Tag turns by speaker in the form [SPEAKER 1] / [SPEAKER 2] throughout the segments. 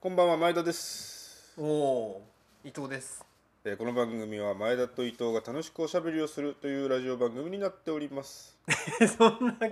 [SPEAKER 1] こんばんは前田です、
[SPEAKER 2] おお伊藤です。
[SPEAKER 1] えーこの番組は前田と伊藤が楽しくおしゃべりをするというラジオ番組になっております。
[SPEAKER 2] そんな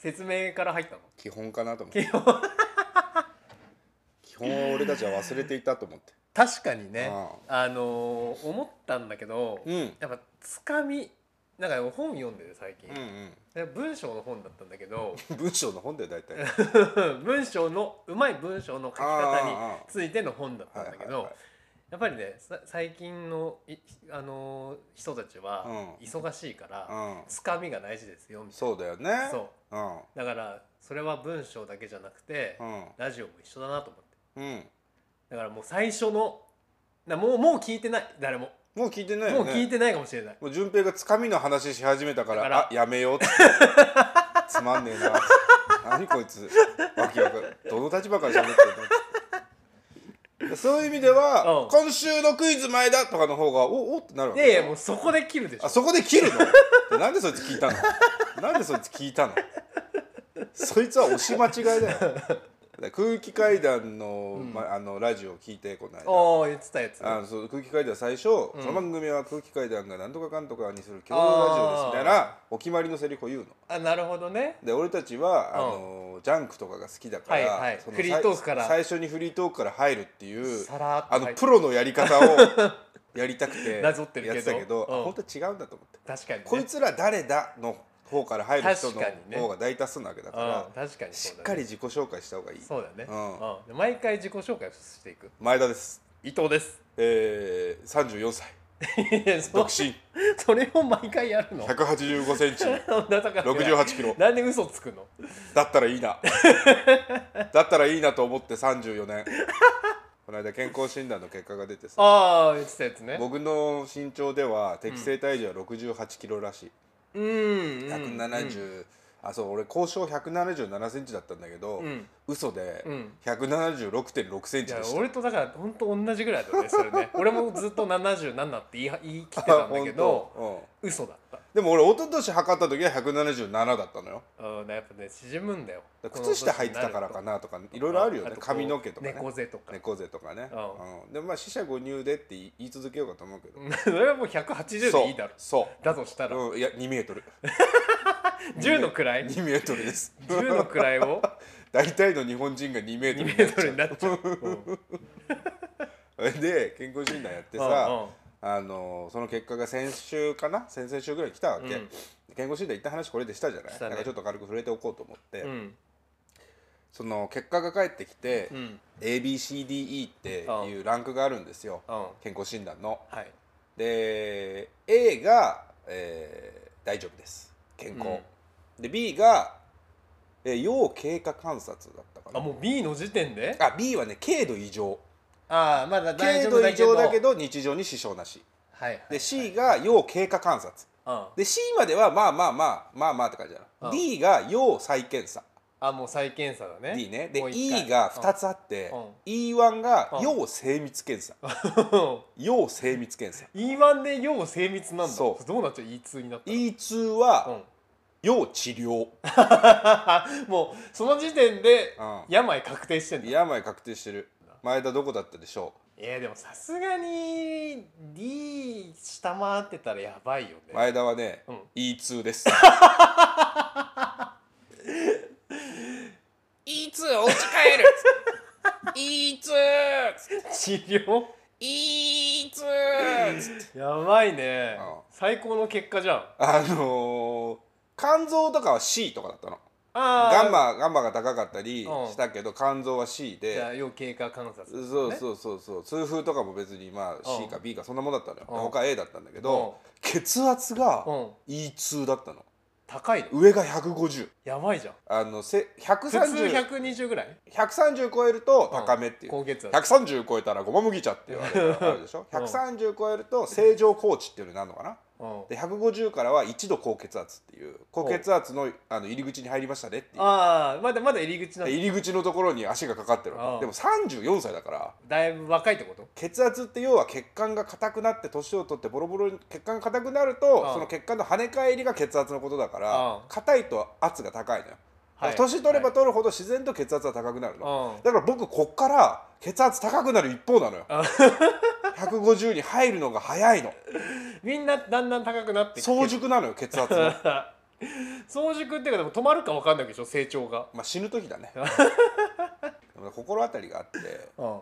[SPEAKER 2] 説明から入ったの？
[SPEAKER 1] 基本かなと思って。
[SPEAKER 2] 基本。
[SPEAKER 1] 基本を俺たちは忘れていたと思って。
[SPEAKER 2] 確かにね。
[SPEAKER 1] あ
[SPEAKER 2] あのー思ったんだけど、
[SPEAKER 1] うん。
[SPEAKER 2] やっぱつかみなんか本読んでる最近、
[SPEAKER 1] うん
[SPEAKER 2] で文章の本だったんだけど。
[SPEAKER 1] う ん文章の本で大体。
[SPEAKER 2] 文章のうまい文章の書き方についての本だったんだけど、やっぱりねさ最近のいあのー人たちは
[SPEAKER 1] うん。
[SPEAKER 2] 忙しいから、
[SPEAKER 1] うん。
[SPEAKER 2] つかみが大事ですよみたい
[SPEAKER 1] そうだよね。
[SPEAKER 2] なそう。
[SPEAKER 1] うん。
[SPEAKER 2] だからそれは文章だけじゃなくて、
[SPEAKER 1] うん。
[SPEAKER 2] ラジオも一緒だなと思って。
[SPEAKER 1] うん。
[SPEAKER 2] だからもう最初のなもうもう聞いてない。誰も、
[SPEAKER 1] もう聞いてないよね。
[SPEAKER 2] もう聞いてないかもしれない。
[SPEAKER 1] もう順平がつかみの話し始めたから
[SPEAKER 2] だから。
[SPEAKER 1] あやめようって。つまんねえな。何こいつ。わけわかんどの立場から喋ってるのそういう意味では、
[SPEAKER 2] うん。
[SPEAKER 1] 今週のクイズ前だとかの方がおおってなるわ
[SPEAKER 2] い
[SPEAKER 1] け
[SPEAKER 2] やいやもうそこで切るでしょ。
[SPEAKER 1] あそこで切るの？でなんでそいつ聞いたの？なんでそいつ聞いたの？そいつは押し間違いだよ空気階段の,、まあのラジオを聞いてこの間。
[SPEAKER 2] おお言ってたやつ。
[SPEAKER 1] あのそう空気階段最初、この番組は空気階段が何とかかんとかにする共同ラジオですみたいなお決まりのセリフを言うの。
[SPEAKER 2] あなるほどね。
[SPEAKER 1] で俺たちは、あのジャンクとかが好きだから、
[SPEAKER 2] はいフリートークから。
[SPEAKER 1] 最初にフリートークから入るっていうあのプロのやり方を やりたくて
[SPEAKER 2] なぞってるけど。
[SPEAKER 1] やってたけど、本当は違うんだと思って、
[SPEAKER 2] 確かにね。
[SPEAKER 1] こいつら誰だの方から入る人の方が大多数なわけだから、
[SPEAKER 2] うん確かに
[SPEAKER 1] しっかり自己紹介した方がいい。
[SPEAKER 2] そうだね。
[SPEAKER 1] うん。
[SPEAKER 2] で毎回自己紹介をしていく。
[SPEAKER 1] 前田です、
[SPEAKER 2] 伊藤です。
[SPEAKER 1] えー、34歳
[SPEAKER 2] いや そ
[SPEAKER 1] 独身。
[SPEAKER 2] それを毎回やるの
[SPEAKER 1] ？185センチ。
[SPEAKER 2] だから
[SPEAKER 1] 68キロ。
[SPEAKER 2] なんで嘘つくの？
[SPEAKER 1] だったらいいな。だったらいいなと思って34年。この間健康診断の結果が出てさ。
[SPEAKER 2] ああ言ってたやつね。
[SPEAKER 1] 僕の身長では適正体重は68キロらしい、
[SPEAKER 2] うんうん
[SPEAKER 1] 170、あそう俺交渉177センチだったんだけど、
[SPEAKER 2] うん。
[SPEAKER 1] 嘘で
[SPEAKER 2] うん。
[SPEAKER 1] 176.6センチでした、
[SPEAKER 2] 俺とだから本当同じぐらいだねそれね。俺もずっと77って言い言い切ってたんだけど 嘘だった。
[SPEAKER 1] でも俺一昨年測った時は177だったのよ。
[SPEAKER 2] うんやっぱね縮むんだよ。
[SPEAKER 1] 靴下履いてたからかなとかいろいろあるよね。髪の毛とかね。
[SPEAKER 2] 猫背とか。
[SPEAKER 1] 猫背とかね、
[SPEAKER 2] うん。
[SPEAKER 1] うん、でもまあ四捨五入でって言い続けようかと思うけど、
[SPEAKER 2] それはもう180でいいだろ。
[SPEAKER 1] そ
[SPEAKER 2] だとしたら。
[SPEAKER 1] う、うん、いや2メートル。
[SPEAKER 2] 10の位
[SPEAKER 1] ？2メートルです。
[SPEAKER 2] 10の位を？
[SPEAKER 1] 大体の日本人が2メート
[SPEAKER 2] 2
[SPEAKER 1] ル
[SPEAKER 2] メートルになっちゃう。
[SPEAKER 1] で健康診断やってさ、
[SPEAKER 2] うんうん
[SPEAKER 1] あのその結果が先週かな？先々週ぐらいに来たわけ、
[SPEAKER 2] うん。
[SPEAKER 1] 健康診断行った話これでしたじゃない、
[SPEAKER 2] ね。
[SPEAKER 1] なんかちょっと軽く触れておこうと思って、
[SPEAKER 2] うん。
[SPEAKER 1] その結果が返ってきて、
[SPEAKER 2] うん。
[SPEAKER 1] ABCDE っていうランクがあるんですよ、
[SPEAKER 2] うん。
[SPEAKER 1] 健康診断の。
[SPEAKER 2] はい。
[SPEAKER 1] で A が、えー大丈夫です。健康、で B が、えー要経過観察だったかな。
[SPEAKER 2] あもう B の時点で？
[SPEAKER 1] あ B はね軽度異常
[SPEAKER 2] ああまだ
[SPEAKER 1] 軽度異常だけど日常に支障なし。
[SPEAKER 2] はいはい
[SPEAKER 1] で C が要経過観察。
[SPEAKER 2] うん。
[SPEAKER 1] で C まではまあまあまあまあまあって感じだな。
[SPEAKER 2] うん。
[SPEAKER 1] D が要再検査。
[SPEAKER 2] あもう再検査だね。
[SPEAKER 1] D ね。で E が2つあって
[SPEAKER 2] うん。
[SPEAKER 1] E1 が
[SPEAKER 2] うん。
[SPEAKER 1] 要精密検査。
[SPEAKER 2] うん。
[SPEAKER 1] 要精密検査。
[SPEAKER 2] E1 で要精密なんだ。
[SPEAKER 1] そう。
[SPEAKER 2] どうなっちゃう？E2 になったら。
[SPEAKER 1] E2 は
[SPEAKER 2] うん。
[SPEAKER 1] 要治療。
[SPEAKER 2] もうその時点で
[SPEAKER 1] うん。
[SPEAKER 2] 病確定してんだ。
[SPEAKER 1] 病確定してる前田どこだったでしょ
[SPEAKER 2] えー、でもさすがに D 下回ってたらやばいよね。
[SPEAKER 1] う前田はね
[SPEAKER 2] うん。
[SPEAKER 1] E2 です。E2 お家帰る。E2
[SPEAKER 2] 治療
[SPEAKER 1] E2
[SPEAKER 2] やばいね。
[SPEAKER 1] うん。
[SPEAKER 2] 最高の結果じゃん。
[SPEAKER 1] あのー肝臓とかは C とかだったの。
[SPEAKER 2] あ
[SPEAKER 1] ガンマガンマが高かったり
[SPEAKER 2] うん。
[SPEAKER 1] したけど肝臓は C で。
[SPEAKER 2] 要経過観察、
[SPEAKER 1] そうそうそうそう。痛風とかも別にまあ C か B かそんなもんだったのよ。
[SPEAKER 2] うん。
[SPEAKER 1] 他 A だったんだけど血圧が
[SPEAKER 2] うん。
[SPEAKER 1] E2 だったの。
[SPEAKER 2] 高いの？
[SPEAKER 1] 上が150
[SPEAKER 2] やばいじゃん。
[SPEAKER 1] あのせ
[SPEAKER 2] 普通
[SPEAKER 1] 130
[SPEAKER 2] 120ぐらい
[SPEAKER 1] ？130超えると高めっていう。
[SPEAKER 2] 高血圧。
[SPEAKER 1] 130超えたらごま麦茶っていうあれがあるでしょ？
[SPEAKER 2] うん。
[SPEAKER 1] 130超えると正常高値っていうのになるのかな？
[SPEAKER 2] うん
[SPEAKER 1] で150からは1度高血圧っていう。高血圧のあの入り口に入りましたねっていう。
[SPEAKER 2] ああまだまだ入り口なんだ
[SPEAKER 1] 入り口のところに足がかかってるでも34歳だから。
[SPEAKER 2] だいぶ若いってこと？
[SPEAKER 1] 血圧って要は血管が硬くなって年を取ってボロボロに血管が硬くなるとその血管の跳ね返りが血圧のことだか
[SPEAKER 2] あ
[SPEAKER 1] ら
[SPEAKER 2] あ
[SPEAKER 1] 硬いと圧が高いのよ
[SPEAKER 2] はい。
[SPEAKER 1] 年取れば取るほど自然と血圧は高くなるの、
[SPEAKER 2] うん。
[SPEAKER 1] だから僕こっから血圧高くなる一方なのよ。
[SPEAKER 2] あ。
[SPEAKER 1] 150に入るのが早いの。
[SPEAKER 2] みんなだんだん高くなってきて
[SPEAKER 1] 早熟なのよ血圧の
[SPEAKER 2] 早熟っていうかでも止まるか分かんないでしょ成長が。
[SPEAKER 1] まあ死ぬ時だね。心当たりがあって。
[SPEAKER 2] うん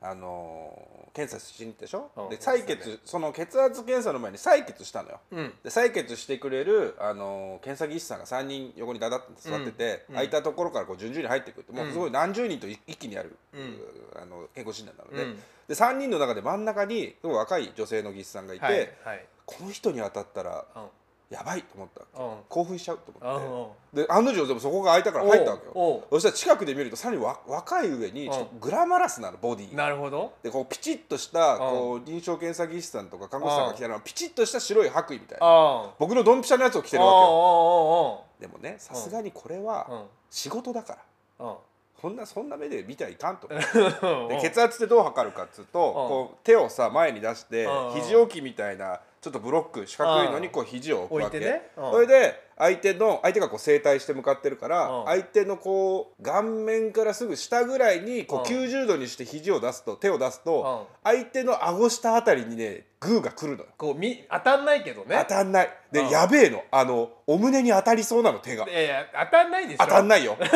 [SPEAKER 1] あのー検査しに行ったでしょ、
[SPEAKER 2] うん。
[SPEAKER 1] で採血その血圧検査の前に採血したのよ。
[SPEAKER 2] うん。
[SPEAKER 1] で採血してくれる、あのー検査技師さんが3人横にだだって座ってて、
[SPEAKER 2] うん。
[SPEAKER 1] 空いたところからこう順々に入ってくるってもうすごい何十人と一一気にやる、
[SPEAKER 2] うん。
[SPEAKER 1] あの健康診断なので,、
[SPEAKER 2] うん。
[SPEAKER 1] で3人の中で真ん中に若い女性の技師さんがいて、
[SPEAKER 2] はいはい。
[SPEAKER 1] この人に当たったら
[SPEAKER 2] うん
[SPEAKER 1] やばいと思った
[SPEAKER 2] うん。
[SPEAKER 1] 興奮しちゃうと
[SPEAKER 2] うん
[SPEAKER 1] 思ってで案の定でもそこが空いたから入ったわけよ。そしたら近くで見るとさらにわ若い上にちょっとグラマラスなのボディが。
[SPEAKER 2] なるほど。
[SPEAKER 1] でこうピチッとした
[SPEAKER 2] ん
[SPEAKER 1] こう臨床検査技師さんとか看護師さんが着たのはピチッとした白い白衣みたいな。
[SPEAKER 2] あ
[SPEAKER 1] 僕のドンピシャのやつを着て
[SPEAKER 2] あ
[SPEAKER 1] るわけよ。
[SPEAKER 2] よ
[SPEAKER 1] でもねさすがにこれは
[SPEAKER 2] うん。
[SPEAKER 1] 仕事だから。
[SPEAKER 2] うん。
[SPEAKER 1] そんなそんな目で見てはいかんと。血圧ってどう測るかっつうとこう手をさ前に出して
[SPEAKER 2] うん。
[SPEAKER 1] 肘置きみたいなちょっとブロック四角いのにこう肘を置くわけ。
[SPEAKER 2] 置いてね。うん。
[SPEAKER 1] それで相手の相手がこう正対して向かってるから
[SPEAKER 2] うん
[SPEAKER 1] 相手のこう顔面からすぐ下ぐらいにこう
[SPEAKER 2] うん。
[SPEAKER 1] 90度にして肘を出すと手を出すと
[SPEAKER 2] うん。
[SPEAKER 1] 相手の顎下あたりにねグーが来るのよ。
[SPEAKER 2] こうみ当たんないけどね。
[SPEAKER 1] 当たんない。で
[SPEAKER 2] うん。
[SPEAKER 1] やべえの。あのお胸に当たりそうなの手が。
[SPEAKER 2] いやいや当たんないでしょ。
[SPEAKER 1] 当たんないよ。当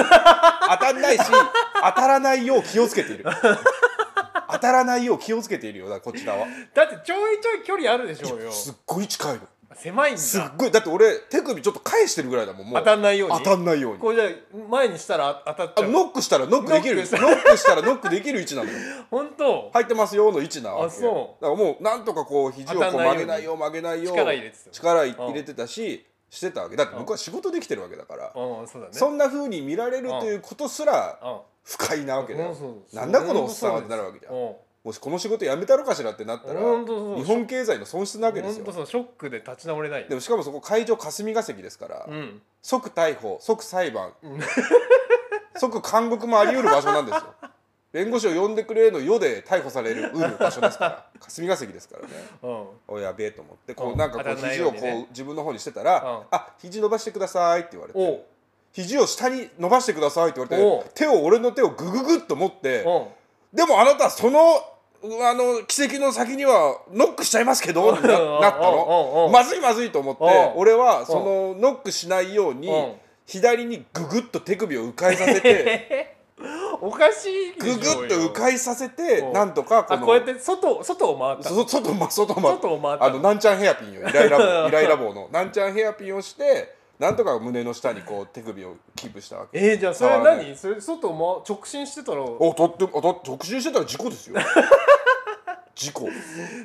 [SPEAKER 1] たんないし当たらないよう気をつけている。当たらないよう気をつけているよ。だこちらは。
[SPEAKER 2] だってちょいちょい距離あるでしょうよ。
[SPEAKER 1] すっごい近いの。
[SPEAKER 2] 狭いん
[SPEAKER 1] すっ
[SPEAKER 2] だ
[SPEAKER 1] ごい。だって俺手首ちょっと返してるぐらいだもんもう。
[SPEAKER 2] 当たんないように。
[SPEAKER 1] 当たんないように。
[SPEAKER 2] こうじゃあ前にしたら当たっちゃう。
[SPEAKER 1] あノックしたらノックできる。ノ
[SPEAKER 2] ノックした
[SPEAKER 1] ックしたらノックできる位置なのよ。
[SPEAKER 2] 本当？
[SPEAKER 1] 入ってますよの位置なわけ
[SPEAKER 2] あそう。
[SPEAKER 1] だからもうなんとかこう肘をこう曲げないよう曲げないよう
[SPEAKER 2] 力入れて
[SPEAKER 1] 力入れてたししてたわけ。だって僕は仕事できてるわけだから。
[SPEAKER 2] うん。そうだね。
[SPEAKER 1] そんな風に見られるということすら
[SPEAKER 2] うん
[SPEAKER 1] 不快なわけだよ。なんだこのおっさんはってなるわけじゃん。
[SPEAKER 2] うん。
[SPEAKER 1] もしこの仕事辞めたろかしらってなったら日本経済の損失なわけですよ。
[SPEAKER 2] ショックで立ち直れない。
[SPEAKER 1] でもしかもそこ会場霞が関ですから、
[SPEAKER 2] うん。
[SPEAKER 1] 即逮捕即裁判、即監獄もあり得る場所なんですよ。弁護士を呼んでくれの世で逮捕されるうる場所ですから 霞が関ですからね。
[SPEAKER 2] うん。
[SPEAKER 1] おやべえと思ってこ
[SPEAKER 2] う
[SPEAKER 1] うん。なんかこう肘をこ
[SPEAKER 2] よう
[SPEAKER 1] 自分の方にしてたら
[SPEAKER 2] うん「
[SPEAKER 1] あ肘伸ばしてください」って言われて肘を下に伸ばしてくださいって言われて手を俺の手をグググッと持って
[SPEAKER 2] うん。
[SPEAKER 1] でもあなたそのあの奇跡の先にはノックしちゃいますけどにななったの？まずいまずいと思って俺はそのノックしないように
[SPEAKER 2] うん。
[SPEAKER 1] 左にググッと手首を迂回させて
[SPEAKER 2] おかしいでしょ
[SPEAKER 1] ググッと迂回させて
[SPEAKER 2] うん。
[SPEAKER 1] なんとかこの
[SPEAKER 2] あこうやって外外を回った。
[SPEAKER 1] そ外ま外ま
[SPEAKER 2] 外を回った。
[SPEAKER 1] あのなんちゃんヘアピンよイライラ棒イライラ棒の。なんちゃんヘアピンをしてなんとか胸の下にこう手首をキープしたわけ。
[SPEAKER 2] えー、じゃあそれ
[SPEAKER 1] 触らない。
[SPEAKER 2] 何？それ外を回直進してたら。
[SPEAKER 1] おとってもだって直進してたら事故ですよ。事故。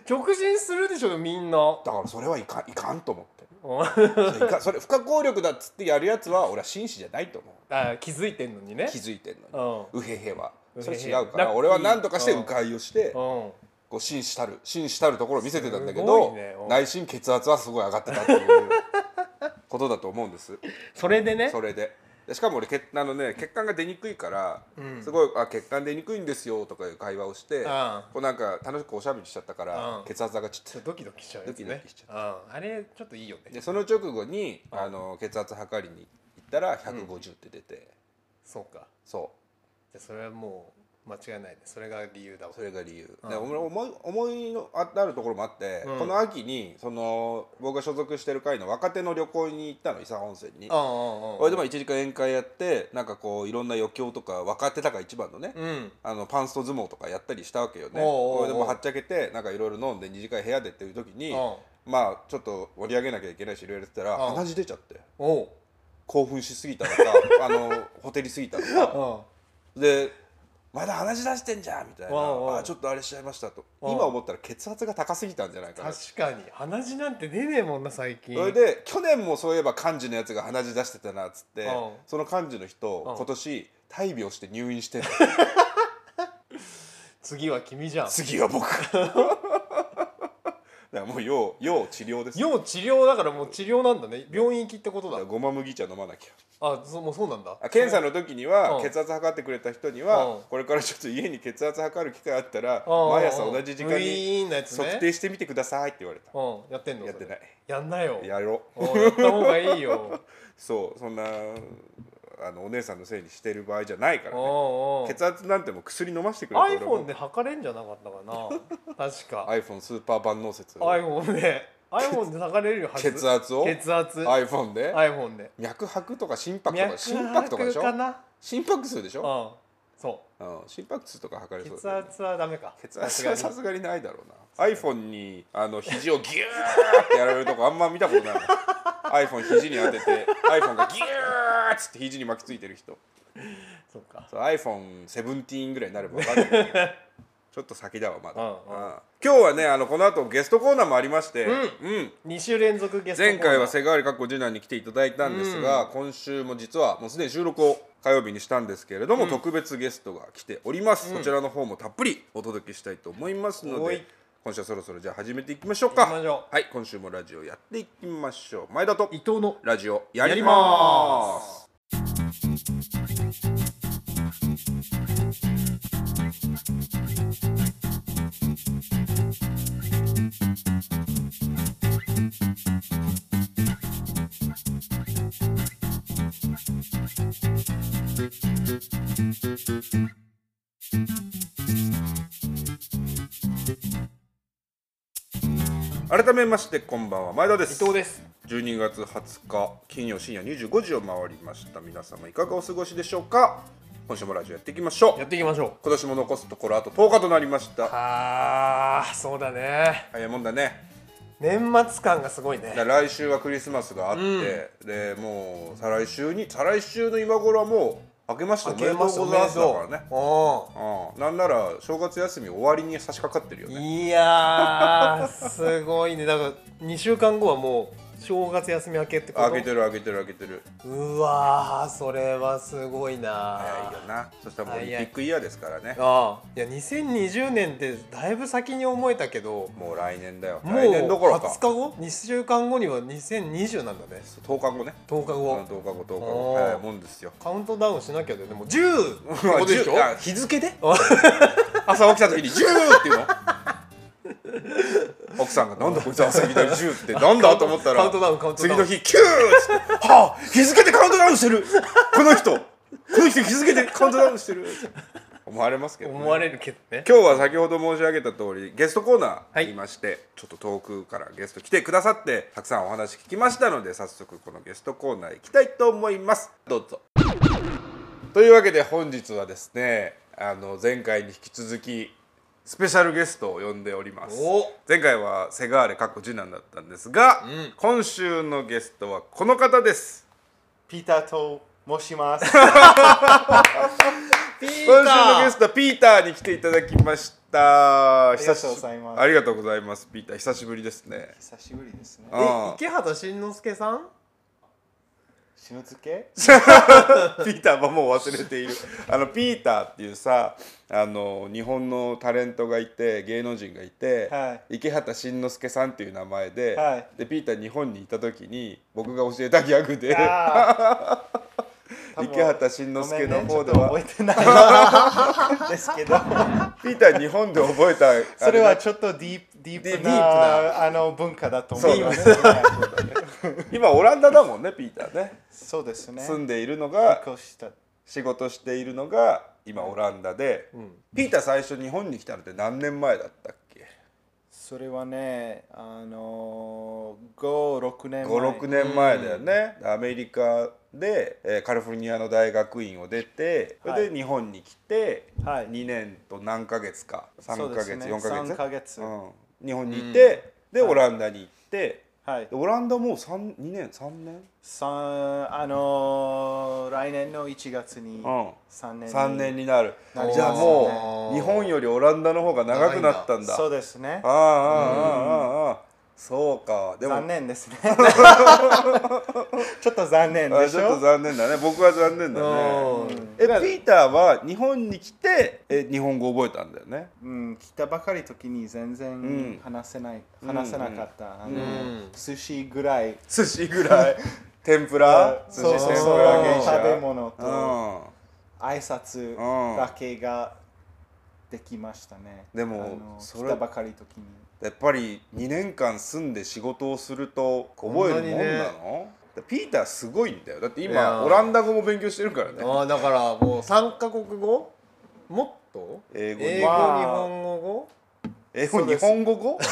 [SPEAKER 2] 直進するでしょみんな。
[SPEAKER 1] だからそれはいかんいかんと思って。
[SPEAKER 2] うん
[SPEAKER 1] それいかそれ不可抗力だっつってやるやつは俺は紳士じゃないと思う。
[SPEAKER 2] あ気づいてんのにね。
[SPEAKER 1] 気づいてんの
[SPEAKER 2] うん。
[SPEAKER 1] にうへへはそれ違うから俺は何とかして迂回をして
[SPEAKER 2] うん。
[SPEAKER 1] こう紳士たる紳士たるところを見せてたんだけ
[SPEAKER 2] すご
[SPEAKER 1] ど
[SPEAKER 2] いね。うん。
[SPEAKER 1] 内心血圧はすごい上がってたっていうことだと思うんです。
[SPEAKER 2] それでね？
[SPEAKER 1] それで。でしかも俺血あの、ね、血管が出にくいから、
[SPEAKER 2] うん。
[SPEAKER 1] すごいあ血管出にくいんですよとかいう会話をして、
[SPEAKER 2] あ
[SPEAKER 1] こうなんか楽しくおしゃべりしちゃったから、
[SPEAKER 2] うん
[SPEAKER 1] 血圧上がっち
[SPEAKER 2] ょっとドキドキしちゃう
[SPEAKER 1] ドキドキしちゃ
[SPEAKER 2] うんあれちょっといいよね。
[SPEAKER 1] でその直後にあの血圧測りに行ったら150って出て、
[SPEAKER 2] そうか。
[SPEAKER 1] そ
[SPEAKER 2] じゃあそれはもう間違いないねそれが理由だ
[SPEAKER 1] それが理由、
[SPEAKER 2] うん。
[SPEAKER 1] で俺思い思いのああるところもあって、
[SPEAKER 2] うん。
[SPEAKER 1] この秋にその僕が所属してる会の若手の旅行に行ったの伊佐温泉に。
[SPEAKER 2] うんうんうん
[SPEAKER 1] これでも1時間宴会やってなんかこういろんな余興とか若手だから一番のね、
[SPEAKER 2] うん。
[SPEAKER 1] あのパンスト相撲とかやったりしたわけよね。
[SPEAKER 2] おうおうおう。
[SPEAKER 1] これでもはっちゃけてなんかいろいろ飲んで二次会部屋でっていう時に
[SPEAKER 2] うん。
[SPEAKER 1] まあちょっと盛り上げなきゃいけないしいろいろやってたら
[SPEAKER 2] うん。
[SPEAKER 1] 鼻血出ちゃって。興奮しすぎたのか あのほてりすぎたのか。
[SPEAKER 2] うん。
[SPEAKER 1] でまだ鼻血出してんじゃんみたいな。
[SPEAKER 2] おうおう
[SPEAKER 1] あちょっとあれしちゃいましたと。今思ったら血圧が高すぎたんじゃないかな。
[SPEAKER 2] 確かに。鼻血なんて出ねえもんな最近。
[SPEAKER 1] それで去年もそういえば幹事のやつが鼻血出してたなっつって。
[SPEAKER 2] うん。
[SPEAKER 1] その幹事の人
[SPEAKER 2] うん。
[SPEAKER 1] 今年大病して入院してる
[SPEAKER 2] 次は君じゃん。
[SPEAKER 1] 次は僕 だからもう要要治療です
[SPEAKER 2] 要治療だからもう治療なんだね。病院行きってことだ。
[SPEAKER 1] だごま麦茶飲まなきゃ。
[SPEAKER 2] あそうもうそうなんだ。
[SPEAKER 1] あ検査の時には
[SPEAKER 2] うん。
[SPEAKER 1] 血圧測ってくれた人には
[SPEAKER 2] うん。
[SPEAKER 1] これからちょっと家に血圧測る機会あったら
[SPEAKER 2] うん。
[SPEAKER 1] 毎朝同じ時間
[SPEAKER 2] ウ
[SPEAKER 1] に測定してみてくださいって言われた。
[SPEAKER 2] うん。やってんの
[SPEAKER 1] やってない。
[SPEAKER 2] やんなよ。
[SPEAKER 1] やろう。
[SPEAKER 2] うんやった方がいいよ。
[SPEAKER 1] そうそんなあのお姉さんのせいにしてる場合じゃないからね。血圧なんてもう薬飲ませてくれ
[SPEAKER 2] iPhone
[SPEAKER 1] も。
[SPEAKER 2] で測れんじゃなかったかな。確か。
[SPEAKER 1] iPhone スーパー万能説。
[SPEAKER 2] iPhone で。iPhone で測れるはず。
[SPEAKER 1] 血圧を？
[SPEAKER 2] 血圧。
[SPEAKER 1] iPhone で
[SPEAKER 2] ？iPhone で。
[SPEAKER 1] 脈拍とか心拍と
[SPEAKER 2] 脈
[SPEAKER 1] か心拍とかでしょ？心拍数でし
[SPEAKER 2] う
[SPEAKER 1] ょ、
[SPEAKER 2] ん。そ
[SPEAKER 1] う。ん、心拍数とか測
[SPEAKER 2] う血
[SPEAKER 1] れそうね。
[SPEAKER 2] 圧はダメか。
[SPEAKER 1] 血圧は
[SPEAKER 2] さすがに
[SPEAKER 1] ないだろうな iPhone にあの肘をギューってやられるとこあんま見たことない iPhone 肘に当てて iPhone がギューっつって肘に巻きついてる人。
[SPEAKER 2] そっか。
[SPEAKER 1] そう iPhone17 ぐらいになれば分かんないけどちょっと先だわまだ、
[SPEAKER 2] うんうん。
[SPEAKER 1] うん。今日はねあのこの後ゲストコーナーもありまして、
[SPEAKER 2] うん。
[SPEAKER 1] うん。
[SPEAKER 2] 2週連続ゲスト
[SPEAKER 1] 前回は
[SPEAKER 2] せ
[SPEAKER 1] セガールかっこ次男に来ていただいたんですが、今週も実はもうすでに収録を火曜日にしたんですけれども、特別ゲストが来ております、そちらの方もたっぷりお届けしたいと思いますので今週はそろそろじゃあ始めていきましょうか。はい今週もラジオやっていきましょう。前田と
[SPEAKER 2] 伊藤の
[SPEAKER 1] ラジオやりま
[SPEAKER 2] す
[SPEAKER 1] 改めましてこんばんは前田で
[SPEAKER 2] 伊
[SPEAKER 1] す
[SPEAKER 2] 藤です。
[SPEAKER 1] 12月20日金曜深夜25時を回りました。皆様いかがお過ごしでしょうか？今週もラジオやっていきましょう。
[SPEAKER 2] やっていきましょ
[SPEAKER 1] 今年も残すところあと10日となりまし
[SPEAKER 2] う
[SPEAKER 1] た
[SPEAKER 2] あーそうだね。
[SPEAKER 1] 早いもんだね。
[SPEAKER 2] 年末感がすごいね。
[SPEAKER 1] だから来週はクリスマスがあって、でもう再来週に再来週の今頃はもう明けましておめでとうございますだからね。
[SPEAKER 2] お
[SPEAKER 1] うん、なんなら正月休み終わりに差し掛かってるよね。
[SPEAKER 2] いやーすごいね。だから2週間後はもう正月休み明けってこと？
[SPEAKER 1] 開けてる開けてる開けてる。
[SPEAKER 2] うわーそれはすごいな。
[SPEAKER 1] 早いよな。そしたらもうオリンピックイヤーですからね。
[SPEAKER 2] ああ。いや2020年ってだいぶ先に思えたけど
[SPEAKER 1] もう来年だよ。来年どころか。
[SPEAKER 2] 20日後？2週間後には2020なんだね。
[SPEAKER 1] 10日後ね。
[SPEAKER 2] 10日
[SPEAKER 1] うん
[SPEAKER 2] 後、
[SPEAKER 1] 10日後10日
[SPEAKER 2] お
[SPEAKER 1] 後
[SPEAKER 2] ー
[SPEAKER 1] 早いもんですよ。
[SPEAKER 2] カウントダウンしなきゃだよねもう10ってことでしょ？
[SPEAKER 1] あ日付で？朝起きた時に10っていうの？奥さんがなんだこいつ朝いきなり10ってなんだと思ったら次の日9っつって。はあ日付でカウントダウンしてる。この人。この人日付でカウントダウンしてる。思われますけど、ね、
[SPEAKER 2] 思われるけどね。
[SPEAKER 1] 今日は先ほど申し上げた通りゲストコーナー
[SPEAKER 2] はい
[SPEAKER 1] いまして、ちょっと遠くからゲスト来てくださってたくさんお話聞きましたので早速このゲストコーナー行きたいと思います。どうぞ。というわけで本日はですねあの前回に引き続きスペシャルゲストを呼んでおります。
[SPEAKER 2] お。
[SPEAKER 1] 前回はセガーレかっこ次男だったんですが、
[SPEAKER 2] ん。
[SPEAKER 1] 今週のゲストはこの方です。
[SPEAKER 3] ピーターと申します。
[SPEAKER 1] 今週のゲストはピーターに来ていただきました。あ
[SPEAKER 3] りがとうございます。
[SPEAKER 1] ありがとうございます。ピーター久しぶりですね。
[SPEAKER 3] 久しぶりですね。
[SPEAKER 2] 池畑慎之介さん？
[SPEAKER 3] 篠付
[SPEAKER 1] ピーターはもう忘れている。あのピーターっていうさあの日本のタレントがいて芸能人がいて、
[SPEAKER 3] は
[SPEAKER 1] 池畑慎之介さんっていう名前で,、
[SPEAKER 3] はい。
[SPEAKER 1] でピーター日本にいた時に僕が教えたギャグで。池畑慎之介の方では、
[SPEAKER 3] ね。覚えてない。ですけど、
[SPEAKER 1] ピーター日本で覚えた
[SPEAKER 3] それは
[SPEAKER 1] あ
[SPEAKER 3] ちょっとディープディープ
[SPEAKER 1] ディープ
[SPEAKER 3] なあの文化だと思います。
[SPEAKER 1] そう
[SPEAKER 3] はい
[SPEAKER 1] 今オランダだもんねピーターね。
[SPEAKER 3] そうですね。
[SPEAKER 1] 住んでいるの
[SPEAKER 3] 引
[SPEAKER 1] が。仕事しているのが今オランダで、
[SPEAKER 2] ん。
[SPEAKER 1] ピーター最初日本に来たのって何年前だったっけ？
[SPEAKER 3] それはね、あの5、6年前。
[SPEAKER 1] 56年前だよね、アメリカで、えーカリフォルニアの大学院を出てそれで日本に来て、
[SPEAKER 3] はい。
[SPEAKER 1] 2年と何ヶ月か。3ヶ月、
[SPEAKER 3] ね。
[SPEAKER 1] 4ヶ月。
[SPEAKER 3] 3ヶ月。
[SPEAKER 1] うん、日本にいて、で
[SPEAKER 3] はい。
[SPEAKER 1] オランダに行って、
[SPEAKER 3] はい。
[SPEAKER 1] で。オランダもう2年3年？
[SPEAKER 3] あの来年の1月に
[SPEAKER 1] うん。
[SPEAKER 3] 3年に
[SPEAKER 1] 3年になる。じゃあ
[SPEAKER 2] ね
[SPEAKER 1] もう日本よりオランダの方が長くなったんだ。
[SPEAKER 3] そうですね。
[SPEAKER 1] ああああああああそうか。でも。
[SPEAKER 3] 残念ですね。ちょっと残念
[SPEAKER 1] あ
[SPEAKER 3] でしょ？
[SPEAKER 1] ちょっと残念だね。僕は残念だね。
[SPEAKER 2] うん。
[SPEAKER 1] えピーターは日本に来てえ日本語覚えたんだよね？
[SPEAKER 3] うん、来たばかり時に全
[SPEAKER 1] ん。
[SPEAKER 3] 然話せない、
[SPEAKER 1] うん
[SPEAKER 3] 話せなかった、あの
[SPEAKER 2] ん。
[SPEAKER 3] 寿司ぐらい。
[SPEAKER 1] 寿司ぐらい。天ぷら？寿司天ぷら芸者？
[SPEAKER 3] 食べ物と
[SPEAKER 1] うん。
[SPEAKER 3] 挨拶
[SPEAKER 1] うん。
[SPEAKER 3] だけができましたね。
[SPEAKER 1] でも
[SPEAKER 3] あの
[SPEAKER 1] それ
[SPEAKER 3] 来たばかり時に
[SPEAKER 1] やっぱり2年間住んで仕事をすると覚えるもんなの、ピーターすごいんだよ。だって今オランダ語も勉強してるからね。
[SPEAKER 2] ああだからもう3カ国語？もっと？
[SPEAKER 1] 英語
[SPEAKER 2] 英語日
[SPEAKER 3] まあ
[SPEAKER 2] 本語語
[SPEAKER 1] 英語日本語語？日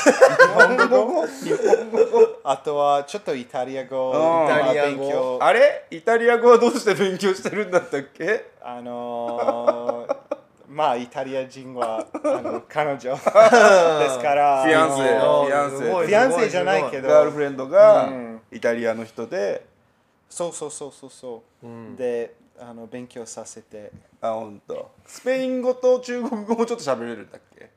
[SPEAKER 1] 本語語？日本語語？
[SPEAKER 3] あとはちょっとイタリア語。
[SPEAKER 2] イタリア語。
[SPEAKER 1] あれ？イタリア語はどうして勉強してるんだったっけ？
[SPEAKER 3] あのーまあイタリア人は あの彼女 ですから
[SPEAKER 1] フィアンセフィアンセ
[SPEAKER 3] フィアンセじゃないけど
[SPEAKER 1] ガールフレンドが
[SPEAKER 3] うん
[SPEAKER 1] イタリアの人で
[SPEAKER 3] そうそうそうそうそう、
[SPEAKER 2] うん
[SPEAKER 3] であの勉強させて
[SPEAKER 1] あ本当。スペイン語と中国語もちょっと喋れるんだっけ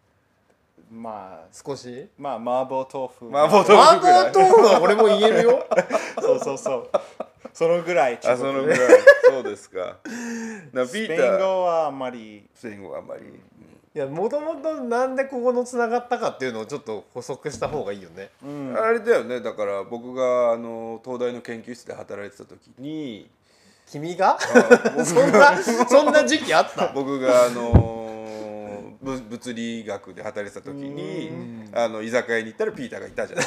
[SPEAKER 3] まあ
[SPEAKER 2] 少し
[SPEAKER 3] まあ麻婆豆腐
[SPEAKER 1] 麻婆豆腐
[SPEAKER 2] 麻婆豆腐は俺も言えるよ
[SPEAKER 3] そうそうそうそのぐらい
[SPEAKER 1] あそのぐらい。そうですか。なピ
[SPEAKER 3] スペイン
[SPEAKER 1] ーター
[SPEAKER 3] 語はあんまり。
[SPEAKER 1] スペイン語はあんまり、
[SPEAKER 2] いやもともとなんでここのつながったかっていうのをちょっと補足した方がいいよね。
[SPEAKER 3] うん。
[SPEAKER 1] あれだよね。だから僕があの東大の研究室で働いてた時に
[SPEAKER 2] 君が？そんなそんな時期あった
[SPEAKER 1] 僕があのぶ物理学で働いてた時にあの居酒屋に行ったらピーターがいたじゃない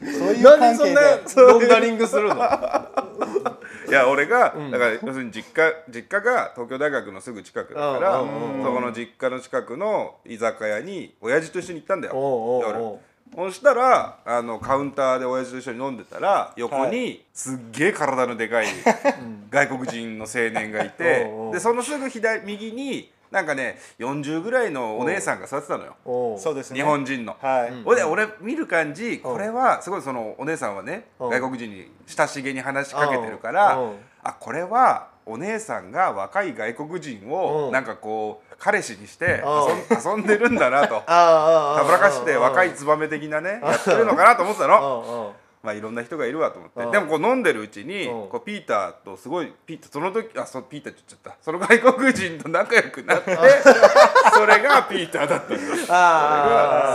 [SPEAKER 3] そういう
[SPEAKER 2] なんでそん
[SPEAKER 3] 関係で
[SPEAKER 2] なロンダリングするの？
[SPEAKER 1] いや俺が、だから要するに実家実家が東京大学のすぐ近くだから、そこの実家の近くの居酒屋に親父と一緒に行ったんだよ。夜。そしたらあのカウンターで親父と一緒に飲んでたら横
[SPEAKER 3] は
[SPEAKER 1] にすっげえ体のでかい外国人の青年がいてでそのすぐ左右になんかね40ぐらいのお。姉さんが座ってたのよ。
[SPEAKER 3] そうですね。
[SPEAKER 1] 日本人の。
[SPEAKER 3] はい、
[SPEAKER 2] うん
[SPEAKER 1] ほいで俺見る感じこれはすごいそのお姉さんはね
[SPEAKER 2] うん
[SPEAKER 1] 外国人に親しげに話しかけてるから
[SPEAKER 2] うん
[SPEAKER 1] あこれはお姉さんが若い外国人
[SPEAKER 2] うん
[SPEAKER 1] をなんかこう彼氏にして
[SPEAKER 2] う
[SPEAKER 1] 遊んでるんだなと。たぶらかして若い
[SPEAKER 2] うん
[SPEAKER 1] ツバメ的なねやってるのかなと思ってたの。まあいろんな人がいるわと思って。
[SPEAKER 2] うん。
[SPEAKER 1] でもこう飲んでるうちに
[SPEAKER 2] うん。
[SPEAKER 1] こうピーターとすごいピーターその時あそうピーターって言っちゃった。その外国人と仲良くなって それがピーターだったんですそ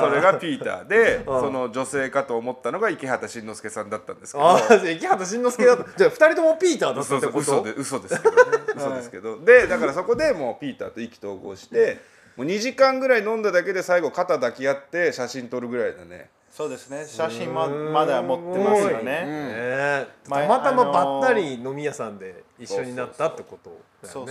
[SPEAKER 1] れがピーターで
[SPEAKER 2] うん。
[SPEAKER 1] その女性かと思ったのが池畑慎之介さんだったんですけど。
[SPEAKER 2] 池畑慎之介だった。じゃあ二人ともピーターだったってこと？
[SPEAKER 1] 嘘で嘘ですけどね嘘ですけどでだからそこでもうピーターと意気投合してもう2時間ぐらい飲んだだけで最後肩抱き合って写真撮るぐらいだね
[SPEAKER 3] そうですね。写真ままだ持ってますよね、
[SPEAKER 2] たまたま
[SPEAKER 3] あのー
[SPEAKER 2] ばったり飲み屋さんで一緒になったってこと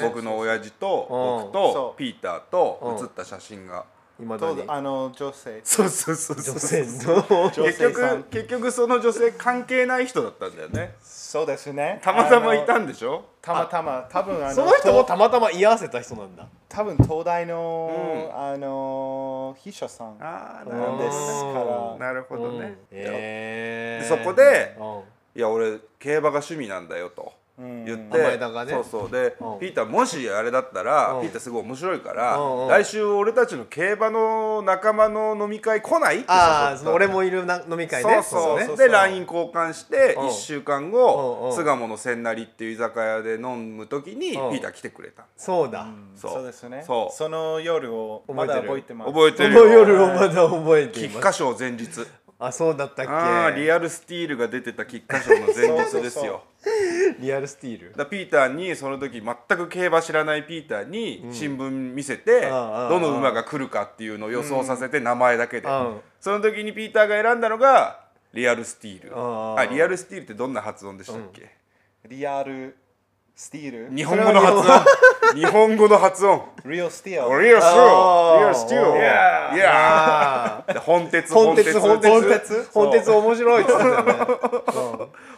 [SPEAKER 1] 僕の親父と
[SPEAKER 2] うん。
[SPEAKER 1] 僕とピーターと写った写真が。
[SPEAKER 2] 今だに。
[SPEAKER 3] とあの女性。
[SPEAKER 1] そうそうそうそう。
[SPEAKER 2] 女性の。
[SPEAKER 3] 女
[SPEAKER 1] 結局結局その女性関係ない人だったんだよね。
[SPEAKER 3] そうですね。
[SPEAKER 1] たまたまいた
[SPEAKER 3] あ
[SPEAKER 1] んでしょ？
[SPEAKER 3] のたまたま多分あの
[SPEAKER 2] その人も
[SPEAKER 3] と
[SPEAKER 2] たまたま居合わせた人なんだ。
[SPEAKER 3] 多分東大の、あの秘書さんなんですから。
[SPEAKER 1] なるほど。ね、
[SPEAKER 2] うん。えー。
[SPEAKER 1] でそこで
[SPEAKER 2] うん。
[SPEAKER 1] いや俺競馬が趣味なんだよと。
[SPEAKER 3] うん
[SPEAKER 1] 言って、そうそう。で、
[SPEAKER 2] うん。
[SPEAKER 1] ピーターもしあれだったら、
[SPEAKER 2] うん。
[SPEAKER 1] ピーターすごい面白いから、
[SPEAKER 2] うんうん。
[SPEAKER 1] 来週俺たちの競馬の仲間の飲み会来ない？って
[SPEAKER 2] ああ
[SPEAKER 1] 誘った。
[SPEAKER 2] その俺もいるな飲み会ね。
[SPEAKER 1] そうそう。
[SPEAKER 2] ね
[SPEAKER 3] そう
[SPEAKER 1] で LINE 交換して
[SPEAKER 2] うん。
[SPEAKER 1] 1週間
[SPEAKER 2] うんう
[SPEAKER 1] 後
[SPEAKER 2] ん。
[SPEAKER 1] 巣鴨の千成っていう居酒屋で飲む時にピ
[SPEAKER 2] うん。
[SPEAKER 1] ーター来てくれた
[SPEAKER 2] そうだ。
[SPEAKER 1] そう。
[SPEAKER 3] そうですね。
[SPEAKER 1] そう。
[SPEAKER 3] その夜をまだ覚えてます。
[SPEAKER 1] 覚えて
[SPEAKER 2] その夜をまだ覚えてます。
[SPEAKER 1] 花賞前日。
[SPEAKER 2] あそうだったっけ？
[SPEAKER 1] ああリアルスティールが出てた菊花賞の前日ですよ
[SPEAKER 2] リアルスティール。
[SPEAKER 1] だピーターにその時全く競馬知らないピーターに新聞見せて、どの馬が来るかっていうのを予想させて名前だけで、
[SPEAKER 2] うん。
[SPEAKER 1] その時にピーターが選んだのがリアルスティール。
[SPEAKER 2] あ
[SPEAKER 1] リアルスティールってどんな発音でしたっけ、
[SPEAKER 3] リアルスティール？
[SPEAKER 1] 日本語の発音。日本。語の発音。
[SPEAKER 3] リアルスティール
[SPEAKER 1] リアルスティールリアルスティール
[SPEAKER 2] Yeah
[SPEAKER 1] いや本鉄。
[SPEAKER 2] 本鉄。本鉄。
[SPEAKER 3] 本鉄
[SPEAKER 2] 面白いって言ってたよね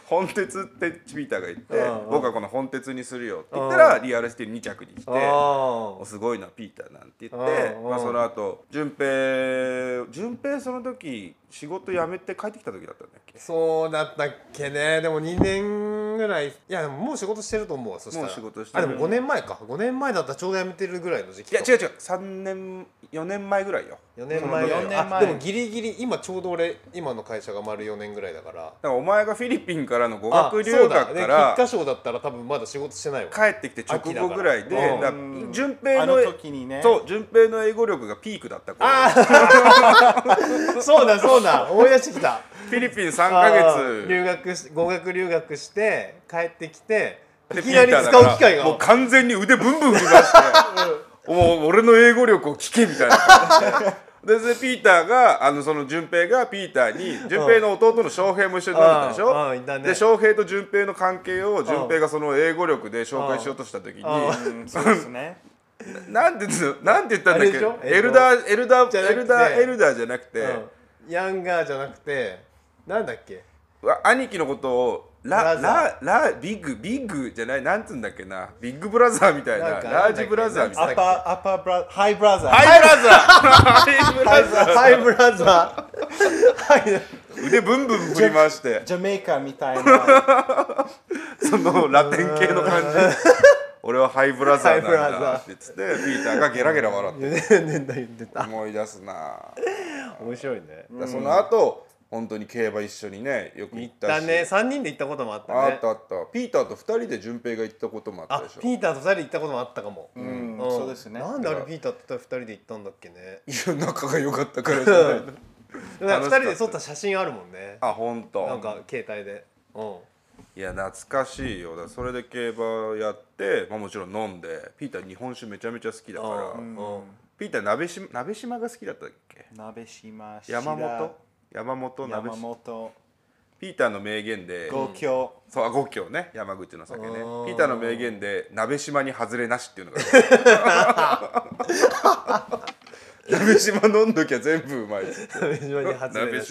[SPEAKER 1] 本鉄ってピーターが言って
[SPEAKER 2] うん
[SPEAKER 1] 僕はこの本鉄にするよって言ったらリアルスティール2着に来てすごいなピーターなんて言って
[SPEAKER 2] うん
[SPEAKER 1] まあ、その後順平順平その時仕事辞めて帰ってきた時だったんだっけ？
[SPEAKER 2] そうだったっけね。でも2年ぐらいいやでももう仕事してると思うわそしたら。
[SPEAKER 1] もう仕事してる。
[SPEAKER 2] あでも5年前か。5年前だったらちょうど辞めてるぐらいの時期か。
[SPEAKER 1] いや違う違う。3年4年前ぐらいよ。
[SPEAKER 2] 4年前ぐらい
[SPEAKER 3] 4年前。
[SPEAKER 2] あでもギリギリ今ちょうど俺今の会社が丸4年ぐらいだから。
[SPEAKER 1] だからお前がフィリピンからの語
[SPEAKER 2] あ
[SPEAKER 1] 学留学から。
[SPEAKER 2] 菊花賞だったら多分まだ仕事してないわ。
[SPEAKER 1] 帰ってきて直後ぐらいで順平の
[SPEAKER 3] あの時にね。
[SPEAKER 1] そう順平の英語力がピークだった頃。
[SPEAKER 2] そうだそうだ。思い出してきた
[SPEAKER 1] フィリピン3ヶ
[SPEAKER 2] あー
[SPEAKER 1] 月
[SPEAKER 2] 留学し語学留学して帰ってきて
[SPEAKER 1] で
[SPEAKER 2] いきなり使う機会が。
[SPEAKER 1] もう完全に腕ブンブン振りましてもう 俺の英語力を聞けみたいな。感 じででそれでピーターがあのその順平がピーターに順平の弟の翔平も一緒に飲んでたでしょ、
[SPEAKER 2] うん。ね。
[SPEAKER 1] で翔平と順平の関係を順平がその英語力で紹介しようとした時に、
[SPEAKER 2] うん。
[SPEAKER 3] うん。そうですね。
[SPEAKER 1] なんて言ったなんて言ったんだっ
[SPEAKER 2] あれでしょ？
[SPEAKER 1] けエルダーエルダ
[SPEAKER 2] じゃなくて。
[SPEAKER 1] ーエルダーエルダーじゃなくて、
[SPEAKER 2] うん。ヤンガーじゃなくてなんだっけ？
[SPEAKER 1] わ兄貴のことをラ
[SPEAKER 2] ブラ
[SPEAKER 1] ララ big big じゃないなんつうんだっけな？ big brother みたいな。 large brother みたいな。
[SPEAKER 3] アッパー upper ブラ high brother。high
[SPEAKER 1] brother。 high brother high brotherー。腕ブンブン振り回して。
[SPEAKER 3] ジャメイカみたいな。
[SPEAKER 1] そのラテン系の感じ。俺はハイブラザーなん
[SPEAKER 2] high brother。
[SPEAKER 1] だって言ってピーターがゲラゲラ笑って。思い出すな。
[SPEAKER 2] 面白いね。
[SPEAKER 1] らその後本当に競馬一緒にねよく行
[SPEAKER 2] 行
[SPEAKER 1] っし。
[SPEAKER 2] ったたね。3人で行ったこともあったね。
[SPEAKER 1] あったあった。ピーターと二人で順平が行ったこともあった
[SPEAKER 2] あ
[SPEAKER 1] でしょ。
[SPEAKER 2] ピーターと2人で行ったこともあったかも。
[SPEAKER 3] うん
[SPEAKER 2] うん。
[SPEAKER 3] そうですね。
[SPEAKER 2] なんであれピーターと2人で行ったんだっけね。
[SPEAKER 1] いや仲が良かったからじゃない。の
[SPEAKER 2] でもなんか2人で撮った写真あるもんね。
[SPEAKER 1] あ本当。
[SPEAKER 2] なんか携帯で。うん。
[SPEAKER 1] いや懐かしいよ。だそれで競馬やって、まあ、もちろん飲んでピーター日本酒めちゃめちゃ好きだから、
[SPEAKER 2] うん。
[SPEAKER 1] ピーター鍋島鍋島が好きだったっけ？
[SPEAKER 3] 鍋島
[SPEAKER 1] 山本？山本鍋
[SPEAKER 3] 山
[SPEAKER 1] 島
[SPEAKER 3] 本。
[SPEAKER 1] ピーターの名言で、
[SPEAKER 3] 五郷
[SPEAKER 1] そうあ五郷ね。山口の酒ね。
[SPEAKER 2] うん。
[SPEAKER 1] ピーターの名言で鍋島に外れなしっていうのが 鍋島飲んどきゃ全部うまい
[SPEAKER 2] 鍋島に外れなし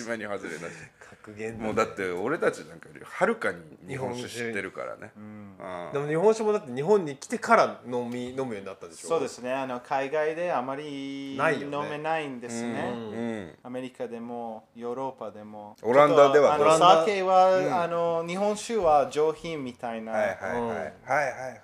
[SPEAKER 2] 格言
[SPEAKER 1] もうだって俺たちなんかよりはるかに日本酒知ってるからね。うん。
[SPEAKER 2] でも日本酒もだって日本に来てから飲み飲むようになったでしょ？
[SPEAKER 3] そうですね。あの海外であまり飲めないんですね。
[SPEAKER 1] うん。
[SPEAKER 3] アメリカでもヨーロッパでも。
[SPEAKER 1] オランダでは
[SPEAKER 3] ちょっとあの
[SPEAKER 2] オランダ？
[SPEAKER 3] 酒は、あの日本酒は上品みたいな、
[SPEAKER 1] はいはいはいはい。は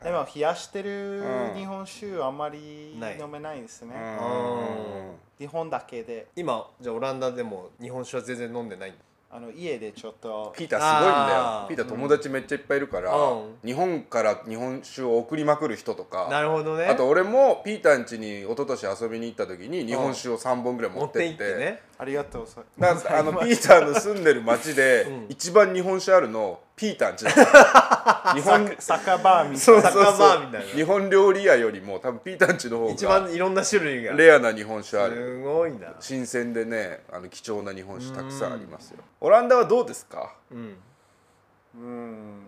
[SPEAKER 1] い
[SPEAKER 3] でも冷やしてる
[SPEAKER 1] うん
[SPEAKER 3] 日本酒あまり飲めないですね、
[SPEAKER 1] うん。
[SPEAKER 3] 日本だけで。
[SPEAKER 2] 今じゃあオランダでも日本酒は全然飲んでないんだ
[SPEAKER 3] あの家でちょっと。
[SPEAKER 1] ピーターすごいんだ
[SPEAKER 2] あー。
[SPEAKER 1] よピーター友達めっちゃいっぱいいるから、
[SPEAKER 2] うん。
[SPEAKER 1] 日本から日本酒を送りまくる人とか。
[SPEAKER 2] なるほどね。
[SPEAKER 1] あと俺もピーターん家に一昨年遊びに行った時に日本酒を3本ぐらい持
[SPEAKER 2] 持って
[SPEAKER 1] って。って
[SPEAKER 2] 行ってね
[SPEAKER 3] ありがとうさ
[SPEAKER 1] だか？らあのピーターの住んでる町で
[SPEAKER 2] うん。
[SPEAKER 1] 一番日本酒あるのピーターん家だった日本
[SPEAKER 3] 酒
[SPEAKER 2] 酒場みたいな。
[SPEAKER 1] 日本料理屋よりも多分ピーターん家の方
[SPEAKER 2] 一
[SPEAKER 1] が
[SPEAKER 2] 番いろんな種類が。
[SPEAKER 1] レアな日本酒ある。
[SPEAKER 2] すごいな。
[SPEAKER 1] 新鮮でねあの貴重な日本酒たくさんありますよ。オランダはどうですか？
[SPEAKER 2] うん。
[SPEAKER 3] うん。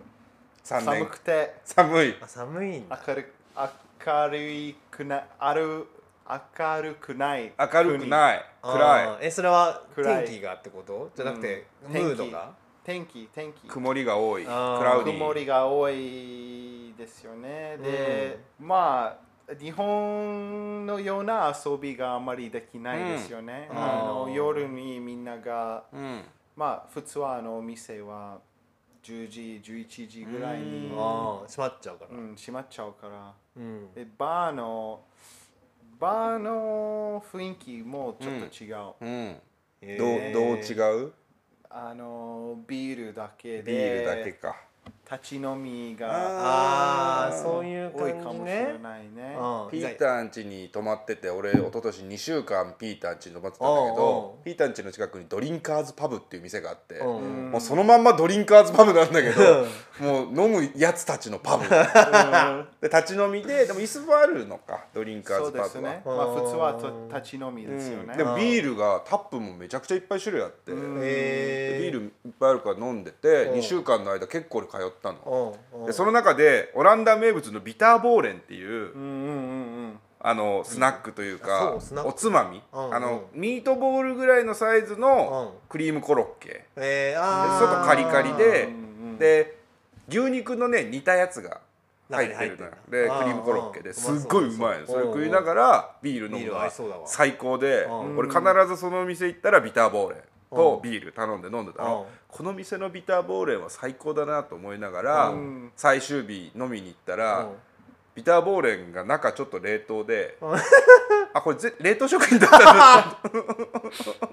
[SPEAKER 1] 3
[SPEAKER 3] 寒
[SPEAKER 1] 年
[SPEAKER 3] くて。
[SPEAKER 1] 寒い。
[SPEAKER 2] あ寒い
[SPEAKER 3] 明る明るいくなある明るくない
[SPEAKER 1] 明るくない。暗い。
[SPEAKER 2] えそれは
[SPEAKER 3] 暗い。
[SPEAKER 2] 天気がってこと？じゃなくて
[SPEAKER 3] うん。
[SPEAKER 2] ムードが？
[SPEAKER 3] 天気天気
[SPEAKER 1] 曇りが多い。ク
[SPEAKER 2] あー
[SPEAKER 1] ラウディ
[SPEAKER 3] 曇りが多い。ですよねで、まあ日本のような遊びがあまりできない。ですよね、
[SPEAKER 2] うん
[SPEAKER 3] あの夜にみんなが
[SPEAKER 1] うん
[SPEAKER 3] まあ普通はあのお店は10時11時ぐらい。に、
[SPEAKER 2] 閉まっちゃうから
[SPEAKER 3] うん、閉まっちゃうから
[SPEAKER 2] うん
[SPEAKER 3] でバーのバーの雰囲気もちょっと違う、
[SPEAKER 1] うん。
[SPEAKER 2] へ
[SPEAKER 1] どう
[SPEAKER 2] ー。
[SPEAKER 1] どう違う？
[SPEAKER 3] あのビールだけで。
[SPEAKER 1] ビールだけか
[SPEAKER 3] 立ち飲みが
[SPEAKER 2] ああそういう
[SPEAKER 3] 多いかもしれ
[SPEAKER 2] ね
[SPEAKER 3] ないね。
[SPEAKER 2] うん。
[SPEAKER 1] ピーターん家に泊まってて俺一昨年2週間ピーターん家に泊まってたんだけどピーターん家の近くにドリンカーズパブっていう店があって
[SPEAKER 2] うん。
[SPEAKER 1] もうそのまんまドリンカーズパブなんだけどもう飲むやつたちのパブで立ち飲みででも椅子もあるのかドリンカー
[SPEAKER 3] そう
[SPEAKER 1] ズパブは。
[SPEAKER 3] ですね。まあ普通はと立ち飲みですよね。
[SPEAKER 1] うん。でもビールがタップもめちゃくちゃいっぱい種類あって、ビールいっぱいあるから飲んでて
[SPEAKER 2] うん。
[SPEAKER 1] 2週間の間結構俺通ったの、でその中でオランダ名物のビターボーレンっていう。あのスナックというか、おつまみ、
[SPEAKER 2] うん
[SPEAKER 1] あのミートボールぐらいのサイズの
[SPEAKER 2] うん。
[SPEAKER 1] クリームコロッケ、で
[SPEAKER 2] えー、あー。
[SPEAKER 1] 外カリカリで、で牛肉のね煮たやつが入ってるのでクリームコロッケで。すっごいうまいの。それ
[SPEAKER 2] うん
[SPEAKER 1] 食いながらビール飲むのが最高で
[SPEAKER 2] うん。
[SPEAKER 1] 俺必ずそのお店行ったらビターボーレンとビール頼んで飲んでた
[SPEAKER 2] うん。
[SPEAKER 1] のこの店のビターボーレンは最高だなと思いながら
[SPEAKER 3] うん。
[SPEAKER 1] 最終日飲みに行ったら
[SPEAKER 2] うん。
[SPEAKER 1] ビターボーレンが中ちょっと冷凍で
[SPEAKER 2] うん。
[SPEAKER 1] あこれぜ冷凍食品だったんだ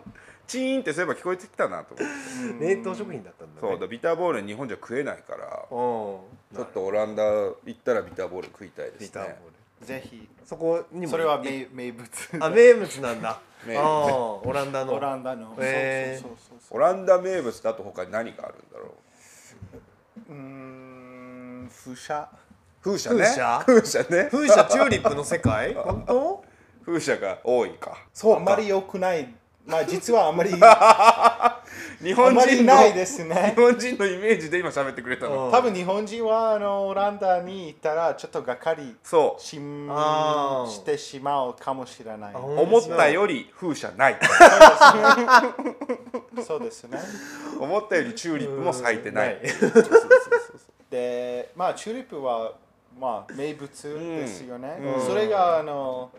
[SPEAKER 1] チーンってそういえば聞こえてきたなと思って。
[SPEAKER 2] 冷凍食品だったんだね。
[SPEAKER 1] そうだビターボーレン日本じゃ食えないから
[SPEAKER 2] うん。
[SPEAKER 1] ちょっとオランダ行ったらビターボーレン食いたいです
[SPEAKER 2] ビターボー
[SPEAKER 1] ね
[SPEAKER 2] ル
[SPEAKER 3] ぜひ。
[SPEAKER 2] そこにも。
[SPEAKER 3] それは名物。
[SPEAKER 2] あ名物なんだ
[SPEAKER 1] 名
[SPEAKER 2] あ
[SPEAKER 1] 物。
[SPEAKER 2] ーオランダの。
[SPEAKER 3] オランダの。
[SPEAKER 2] へー。
[SPEAKER 3] そうそうそうそう。
[SPEAKER 1] オランダ名物だと他に何があるんだろう？
[SPEAKER 3] うーん風車。
[SPEAKER 1] 風車ね。
[SPEAKER 2] 風車？
[SPEAKER 1] 風車ね。
[SPEAKER 2] 風車チューリップの世界？本当？
[SPEAKER 1] 風車が多いか。
[SPEAKER 3] あまり良くない。まあ実はあまり
[SPEAKER 1] 日本人の
[SPEAKER 3] ないですね。
[SPEAKER 1] 日本人のイメージで今喋ってくれたの、
[SPEAKER 2] うん。
[SPEAKER 3] 多分日本人はあのオランダに行ったらちょっとがっかり
[SPEAKER 1] そう。
[SPEAKER 3] ししてしまうかもしれない。
[SPEAKER 2] あ
[SPEAKER 1] 思ったより風車ない。
[SPEAKER 3] そうですね。
[SPEAKER 1] 思ったよりチューリップも咲いてない、
[SPEAKER 3] でまあチューリップはまあ名物ですよね、
[SPEAKER 1] うん。
[SPEAKER 3] それがあの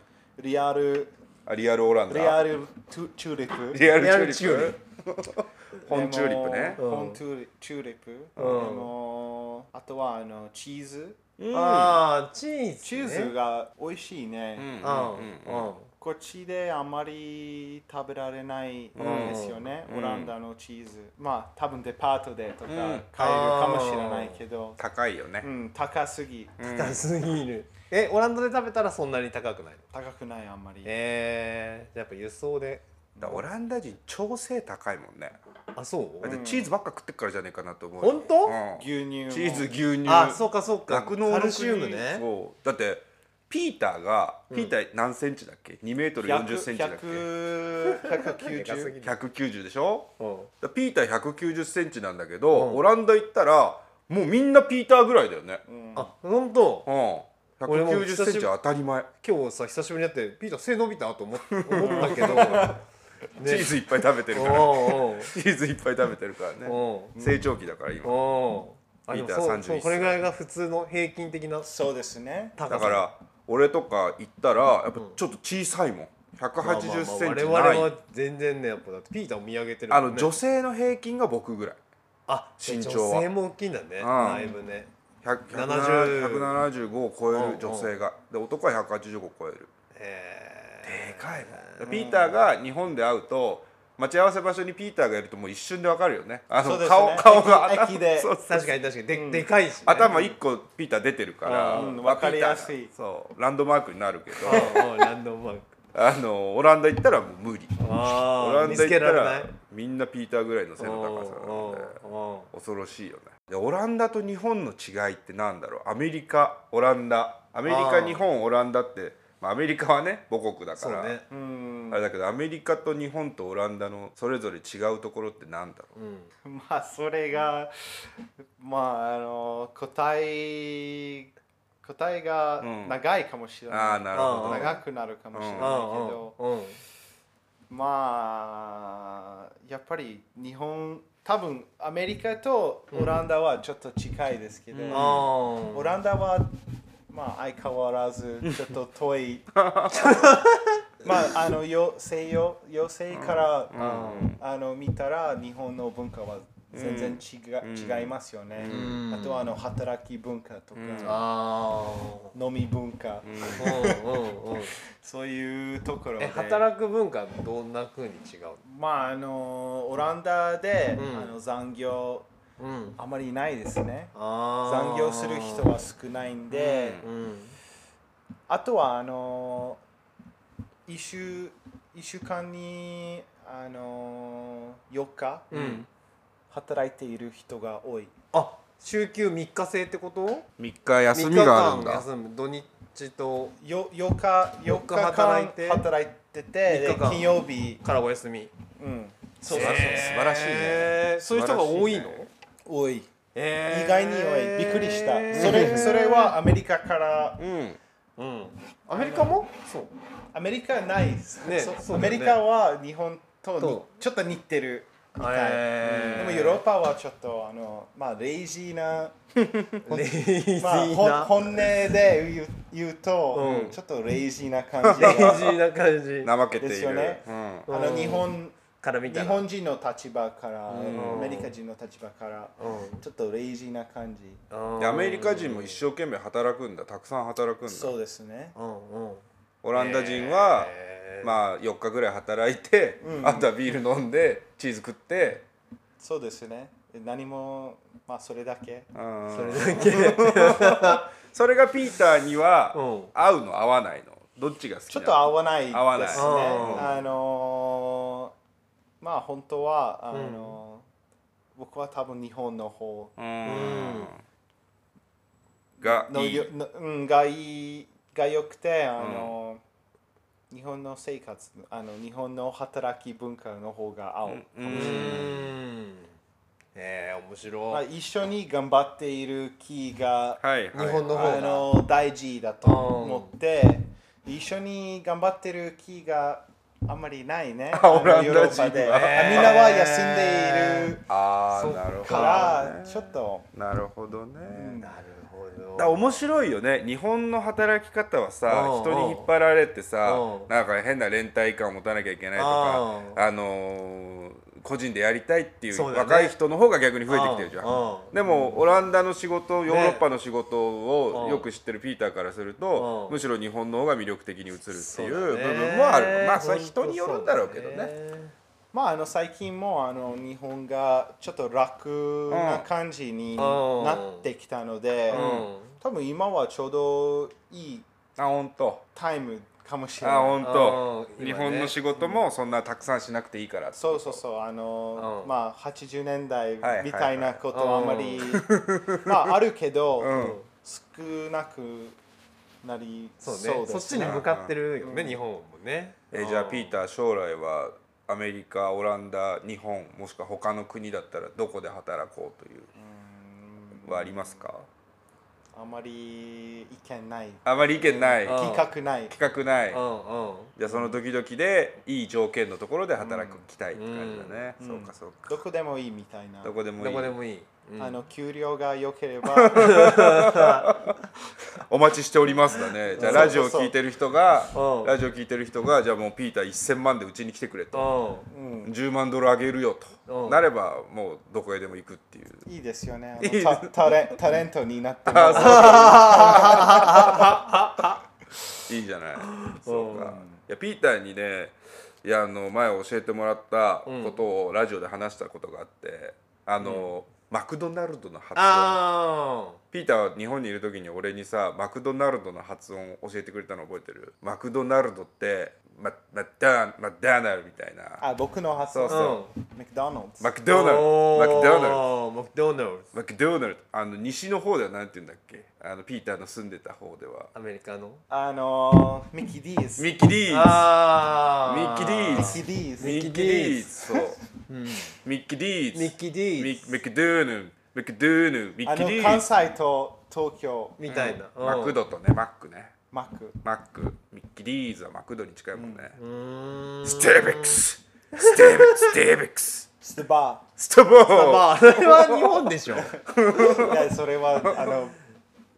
[SPEAKER 3] リアル
[SPEAKER 1] あリアルオランダ。
[SPEAKER 3] リアルチューリップ。
[SPEAKER 1] リアルチューリップ本チューリップね。
[SPEAKER 3] 本チューリチューリップ、
[SPEAKER 2] うん。
[SPEAKER 3] でもあとはあのチーズ。
[SPEAKER 2] ああチーズね。
[SPEAKER 3] チーズが美味しいね、
[SPEAKER 1] うん。
[SPEAKER 2] うん。
[SPEAKER 1] うん。
[SPEAKER 2] うん。
[SPEAKER 3] こっちであまり食べられないんですよね、
[SPEAKER 1] うん。
[SPEAKER 3] オランダのチーズ。まあ多分デパートでとか
[SPEAKER 1] うん。
[SPEAKER 3] 買えるかもしれないけど、
[SPEAKER 1] 高いよね。
[SPEAKER 3] う、ん、高すぎ。
[SPEAKER 1] うん。
[SPEAKER 2] 高すぎる。えオランダで食べたらそんなに高くないの？
[SPEAKER 3] 高くないあんまり、
[SPEAKER 2] えー、じゃあやっぱ輸送で。
[SPEAKER 1] オランダ人調整高いもんね
[SPEAKER 2] あそう？
[SPEAKER 1] だってチーズばっか食ってっからじゃねえかなと思う
[SPEAKER 2] 本当？
[SPEAKER 1] うん。
[SPEAKER 3] 牛乳も。
[SPEAKER 1] チーズ牛乳。
[SPEAKER 2] あそうかそうか。
[SPEAKER 1] 酪農の国。
[SPEAKER 2] カルシウムね。
[SPEAKER 1] そう。だってピーターがピーター何センチだっけ？2メートル40センチだっけ
[SPEAKER 3] ？100 190
[SPEAKER 2] でかすぎる
[SPEAKER 1] 190でしょ？
[SPEAKER 2] うん。
[SPEAKER 1] だピーター190センチなんだけど、
[SPEAKER 2] うん。
[SPEAKER 1] オランダ行ったらもうみんなピーターぐらいだよね。
[SPEAKER 3] うん。
[SPEAKER 2] あ本当？
[SPEAKER 1] うん。
[SPEAKER 2] 俺も
[SPEAKER 1] 190センチは当たり前。
[SPEAKER 2] 今日さ久しぶりに会ってピーター背伸びたと思っ思ったけど、
[SPEAKER 1] チーズいっぱい食べてるから。チーズいっぱい食べてるからね。成長期だから今。
[SPEAKER 2] おう。あ
[SPEAKER 1] ピーター
[SPEAKER 2] でもそう
[SPEAKER 1] 31
[SPEAKER 2] そうこれぐらいが普通の平均的な
[SPEAKER 3] そうですね。
[SPEAKER 1] だから俺とか行ったらやっぱちょっと小さいもん。180センチ
[SPEAKER 2] まあまあ我々は全然ねやっぱだってピーターを見上げてるね。
[SPEAKER 1] あの女性の平均が僕ぐらい。
[SPEAKER 2] あ
[SPEAKER 1] 身長は。
[SPEAKER 2] 女性も大きいんだね。
[SPEAKER 1] ん。
[SPEAKER 2] だいぶね。
[SPEAKER 1] 100
[SPEAKER 2] 70
[SPEAKER 1] 175を超える女性が。で男は185を超える。
[SPEAKER 2] え
[SPEAKER 1] でかいもんピーターが日本で会うと待ち合わせ場所にピーターがいるともう一瞬でわかるよね。あの
[SPEAKER 3] そうですね。
[SPEAKER 1] 顔顔が頭
[SPEAKER 3] で。
[SPEAKER 2] 確かに確かに。で,、
[SPEAKER 3] うん。
[SPEAKER 2] でかいし、ね、
[SPEAKER 1] 頭一個ピーター出てるから
[SPEAKER 3] うん
[SPEAKER 1] あ
[SPEAKER 3] わかりやすい。
[SPEAKER 1] そうランドマークになるけど。
[SPEAKER 2] ランドマーク。
[SPEAKER 1] あのオランダ行ったらもう無理。
[SPEAKER 2] あ
[SPEAKER 1] オランダ行った
[SPEAKER 2] ら
[SPEAKER 1] みんなピーターぐらいの背の高さなんで恐ろしいよね。でオランダと日本の違いってなんだろう？アメリカオランダ。アメリカ日本オランダって、まあ、アメリカはね母国だから、
[SPEAKER 2] そうね。
[SPEAKER 3] うん。
[SPEAKER 1] あれだけどアメリカと日本とオランダのそれぞれ違うところってなんだろ
[SPEAKER 2] う。ん。
[SPEAKER 3] まあそれがまああの答え答えが
[SPEAKER 1] うん。
[SPEAKER 3] 長いかもしれ
[SPEAKER 1] うああ
[SPEAKER 3] ない、
[SPEAKER 1] なるほど、
[SPEAKER 3] 長くなるかもしれないけ
[SPEAKER 2] うん
[SPEAKER 3] ど、
[SPEAKER 2] うんうん。
[SPEAKER 3] まあやっぱり日本多分アメリカとオランダはちょっと近いですけど、
[SPEAKER 1] うん。
[SPEAKER 2] あ
[SPEAKER 3] オランダはまあ相変わらずちょっと遠い。まああのよ西洋洋西から、
[SPEAKER 1] うん。
[SPEAKER 3] あの見たら日本の文化は全然違,、
[SPEAKER 1] うん。
[SPEAKER 3] 違いますよね、
[SPEAKER 2] うん。
[SPEAKER 3] あとはあの働き文化とか、
[SPEAKER 1] うん。
[SPEAKER 2] あ
[SPEAKER 3] 飲み文化、そういうところで。
[SPEAKER 2] え働く文化どんな風に違う
[SPEAKER 3] まああのオランダで、
[SPEAKER 2] うん。
[SPEAKER 3] あの残業
[SPEAKER 2] うん
[SPEAKER 3] あまりないですね。
[SPEAKER 2] あー。
[SPEAKER 3] 残業する人は少ないんで、
[SPEAKER 2] うん
[SPEAKER 3] あとはあの一週一週間にあの4日
[SPEAKER 2] うん。
[SPEAKER 3] 働いている人が多い。
[SPEAKER 2] あ週休3日制ってこと
[SPEAKER 1] ？3日休みがあるん
[SPEAKER 2] 3日間
[SPEAKER 1] だ
[SPEAKER 2] 休む土日と。
[SPEAKER 3] よ4日4
[SPEAKER 2] 4日働いて。
[SPEAKER 3] 働いててで
[SPEAKER 2] 3日間。
[SPEAKER 3] 金曜日、
[SPEAKER 2] からお休み。
[SPEAKER 3] うん、
[SPEAKER 1] そうそう素晴らしいね。
[SPEAKER 2] えーそういう人が多いの？
[SPEAKER 3] 多い。
[SPEAKER 2] えー。
[SPEAKER 3] 意外に多い。びっくりした。それそれはアメリカから。
[SPEAKER 1] うん。
[SPEAKER 2] うん。アメリカも？そう。
[SPEAKER 3] アメリカはないです、
[SPEAKER 2] ね。
[SPEAKER 3] アメリカは日本とちょっと似てるみたい、
[SPEAKER 2] えー。
[SPEAKER 3] でもヨーロッパはちょっとあのまあレイジーな
[SPEAKER 2] レイジー
[SPEAKER 3] まあ、本音で言う言うと、
[SPEAKER 2] うん。
[SPEAKER 3] ちょっとレイジーな感じ
[SPEAKER 2] レイジ
[SPEAKER 3] が
[SPEAKER 2] ーな感じ。
[SPEAKER 1] 怠けている。
[SPEAKER 3] ですよね
[SPEAKER 1] うん。
[SPEAKER 3] あ
[SPEAKER 2] うん
[SPEAKER 3] の日本日
[SPEAKER 2] から見たら。
[SPEAKER 3] 本人の立場から、
[SPEAKER 2] うん。
[SPEAKER 3] アメリカ人の立場から
[SPEAKER 2] うん。
[SPEAKER 3] ちょっとレイジーな感じ、
[SPEAKER 1] でアメリカ人も一生懸命働くんだ。たくさん働くんだ。
[SPEAKER 3] そうですね。
[SPEAKER 2] うんうん。
[SPEAKER 1] オランダ人は、
[SPEAKER 2] えー。
[SPEAKER 1] まあ4日ぐらい働いて、
[SPEAKER 3] うん。
[SPEAKER 1] あとはビール飲んでチーズ食って、
[SPEAKER 3] そうですね。何もまあそれだけ。
[SPEAKER 1] うん。
[SPEAKER 2] それだけ。
[SPEAKER 1] それがピーターには
[SPEAKER 2] うん。
[SPEAKER 1] 合うの合わないの？どっちが好き
[SPEAKER 3] ちょっと合わないですね。
[SPEAKER 1] 合わない。
[SPEAKER 2] うん。
[SPEAKER 3] あのーまあ本当はあのー僕は多分日本の方
[SPEAKER 1] うん。がいい。
[SPEAKER 3] のよの、うん、がいいが良くてあの、日本の生活あの日本の働き文化の方が合うかもしれない、
[SPEAKER 2] うーん。えー、面白
[SPEAKER 3] まあ、
[SPEAKER 2] い
[SPEAKER 3] 一緒に頑張っている気が
[SPEAKER 1] はいはい。
[SPEAKER 2] 日本の方が。
[SPEAKER 3] あの大事だと思って一緒に頑張ってる気があんまりないね。
[SPEAKER 1] あ オランダ人
[SPEAKER 3] で、あみんなは休んでいる。
[SPEAKER 1] あなるほど、ね、
[SPEAKER 3] からちょっと。
[SPEAKER 1] なるほどね、
[SPEAKER 3] ん
[SPEAKER 2] なるほど。
[SPEAKER 1] だから面白いよね。日本の働き方はさ
[SPEAKER 2] うん。
[SPEAKER 1] 人に引っ張られてさ
[SPEAKER 2] うん。
[SPEAKER 1] なんか変な連帯感を持たなきゃいけないとか
[SPEAKER 2] うん。
[SPEAKER 1] あのー個人でやりたいっていう若い人の方が逆に増えてきてるじゃん。でもオランダの仕事ヨーロッパの仕事を
[SPEAKER 2] うん
[SPEAKER 1] よく知ってるピーターからすると
[SPEAKER 2] うん。
[SPEAKER 1] むしろ日本の方が魅力的に映るっていう部分もある。まあそれは人によるんだろうけどね。
[SPEAKER 3] まああの最近もあの日本がちょっと楽な感じになってきたので、
[SPEAKER 2] うん。
[SPEAKER 3] 多分今はちょうどいいタイムかもしれない。
[SPEAKER 1] あ本当。
[SPEAKER 2] うん。
[SPEAKER 1] 日本の仕事もそんなたくさんしなくていいから。
[SPEAKER 3] そうそうそう。あの、
[SPEAKER 2] うん。
[SPEAKER 3] まあ80年代
[SPEAKER 1] はい
[SPEAKER 3] みたいなことはあ
[SPEAKER 2] はいはい
[SPEAKER 3] んまり、まああるけど、
[SPEAKER 1] うん。
[SPEAKER 3] 少なくなり
[SPEAKER 2] そ
[SPEAKER 3] そうです
[SPEAKER 2] そっちに向かってるよね、
[SPEAKER 3] うん。
[SPEAKER 2] 日本もね。
[SPEAKER 1] えじゃあピーター将来はアメリカオランダ日本もしくは他の国だったらどこで働こうという
[SPEAKER 3] うん。
[SPEAKER 1] はありますか？
[SPEAKER 3] あまり意見ない。
[SPEAKER 1] あまり意見ない。
[SPEAKER 2] うん。
[SPEAKER 3] 企画ない。
[SPEAKER 1] 企画ない。
[SPEAKER 2] うんうん。
[SPEAKER 1] じゃあその時々でいい条件のところで働きたいって感じだね、
[SPEAKER 3] うん。
[SPEAKER 1] そうかそうか。
[SPEAKER 3] どこでもいいみたいな。
[SPEAKER 1] どこでもいい。
[SPEAKER 2] どこでもいい、うん。
[SPEAKER 3] あの給料が良ければ。
[SPEAKER 1] お待ちしておりますだね。じゃあラジオを聞いてる人が
[SPEAKER 2] うん。
[SPEAKER 1] ラジオ聞いてる人がじゃあもうピーター1000万でうちに来てくれと。
[SPEAKER 2] うん。
[SPEAKER 3] うん。
[SPEAKER 1] 10万ドルあげるよと。
[SPEAKER 2] うん。
[SPEAKER 1] なればもうどこへでも行くっていう。
[SPEAKER 3] いいですよね。あ
[SPEAKER 1] いい
[SPEAKER 3] のタタレタレントになっても。
[SPEAKER 1] いいじゃない。そうか。いやピーターにねいやあの前教えてもらったことをラジオで話したことがあってあの、マクドナルドの発音。
[SPEAKER 2] あ
[SPEAKER 1] ピーターは日本にいる時に俺にさマクドナルドの発音を教えてくれたの覚えてる？マクドナルドってママダマダーナルみたいな。
[SPEAKER 3] あ僕の発音。
[SPEAKER 1] そうそう。
[SPEAKER 3] マクドナルド
[SPEAKER 1] マクドナルド。マクドナルド。
[SPEAKER 2] マクドナルド。
[SPEAKER 1] マクドナルド。あの西の方ではなんて言うんだっけ？あのピーターの住んでた方では。
[SPEAKER 2] アメリカの？
[SPEAKER 3] あのミッキー・ディーズ。
[SPEAKER 1] ミッキー・ディーズ。
[SPEAKER 2] あ
[SPEAKER 1] ミッキー・ディーズ。
[SPEAKER 3] ミッキー・ディーズ。
[SPEAKER 1] ミッキー・ディーズ。そう。
[SPEAKER 2] うん
[SPEAKER 1] ミッキー・ディーズ
[SPEAKER 2] ミッキー・ディ
[SPEAKER 1] ミ
[SPEAKER 2] ーズ
[SPEAKER 1] ミクドゥーヌミクドゥーヌミッ
[SPEAKER 3] あ
[SPEAKER 1] キー・ディーズ
[SPEAKER 3] 西と東京
[SPEAKER 2] みたいな、うん。
[SPEAKER 1] マクドとねマックね。
[SPEAKER 3] マック
[SPEAKER 1] マックミッキー・ディーズはマクドに近いもんね、
[SPEAKER 2] うーん。
[SPEAKER 1] ステーベックスステー。ベックスステー。ベックス
[SPEAKER 3] ステバ
[SPEAKER 1] ストボー。
[SPEAKER 2] ま あそれは日本でしょ。
[SPEAKER 3] ーいやそれはあの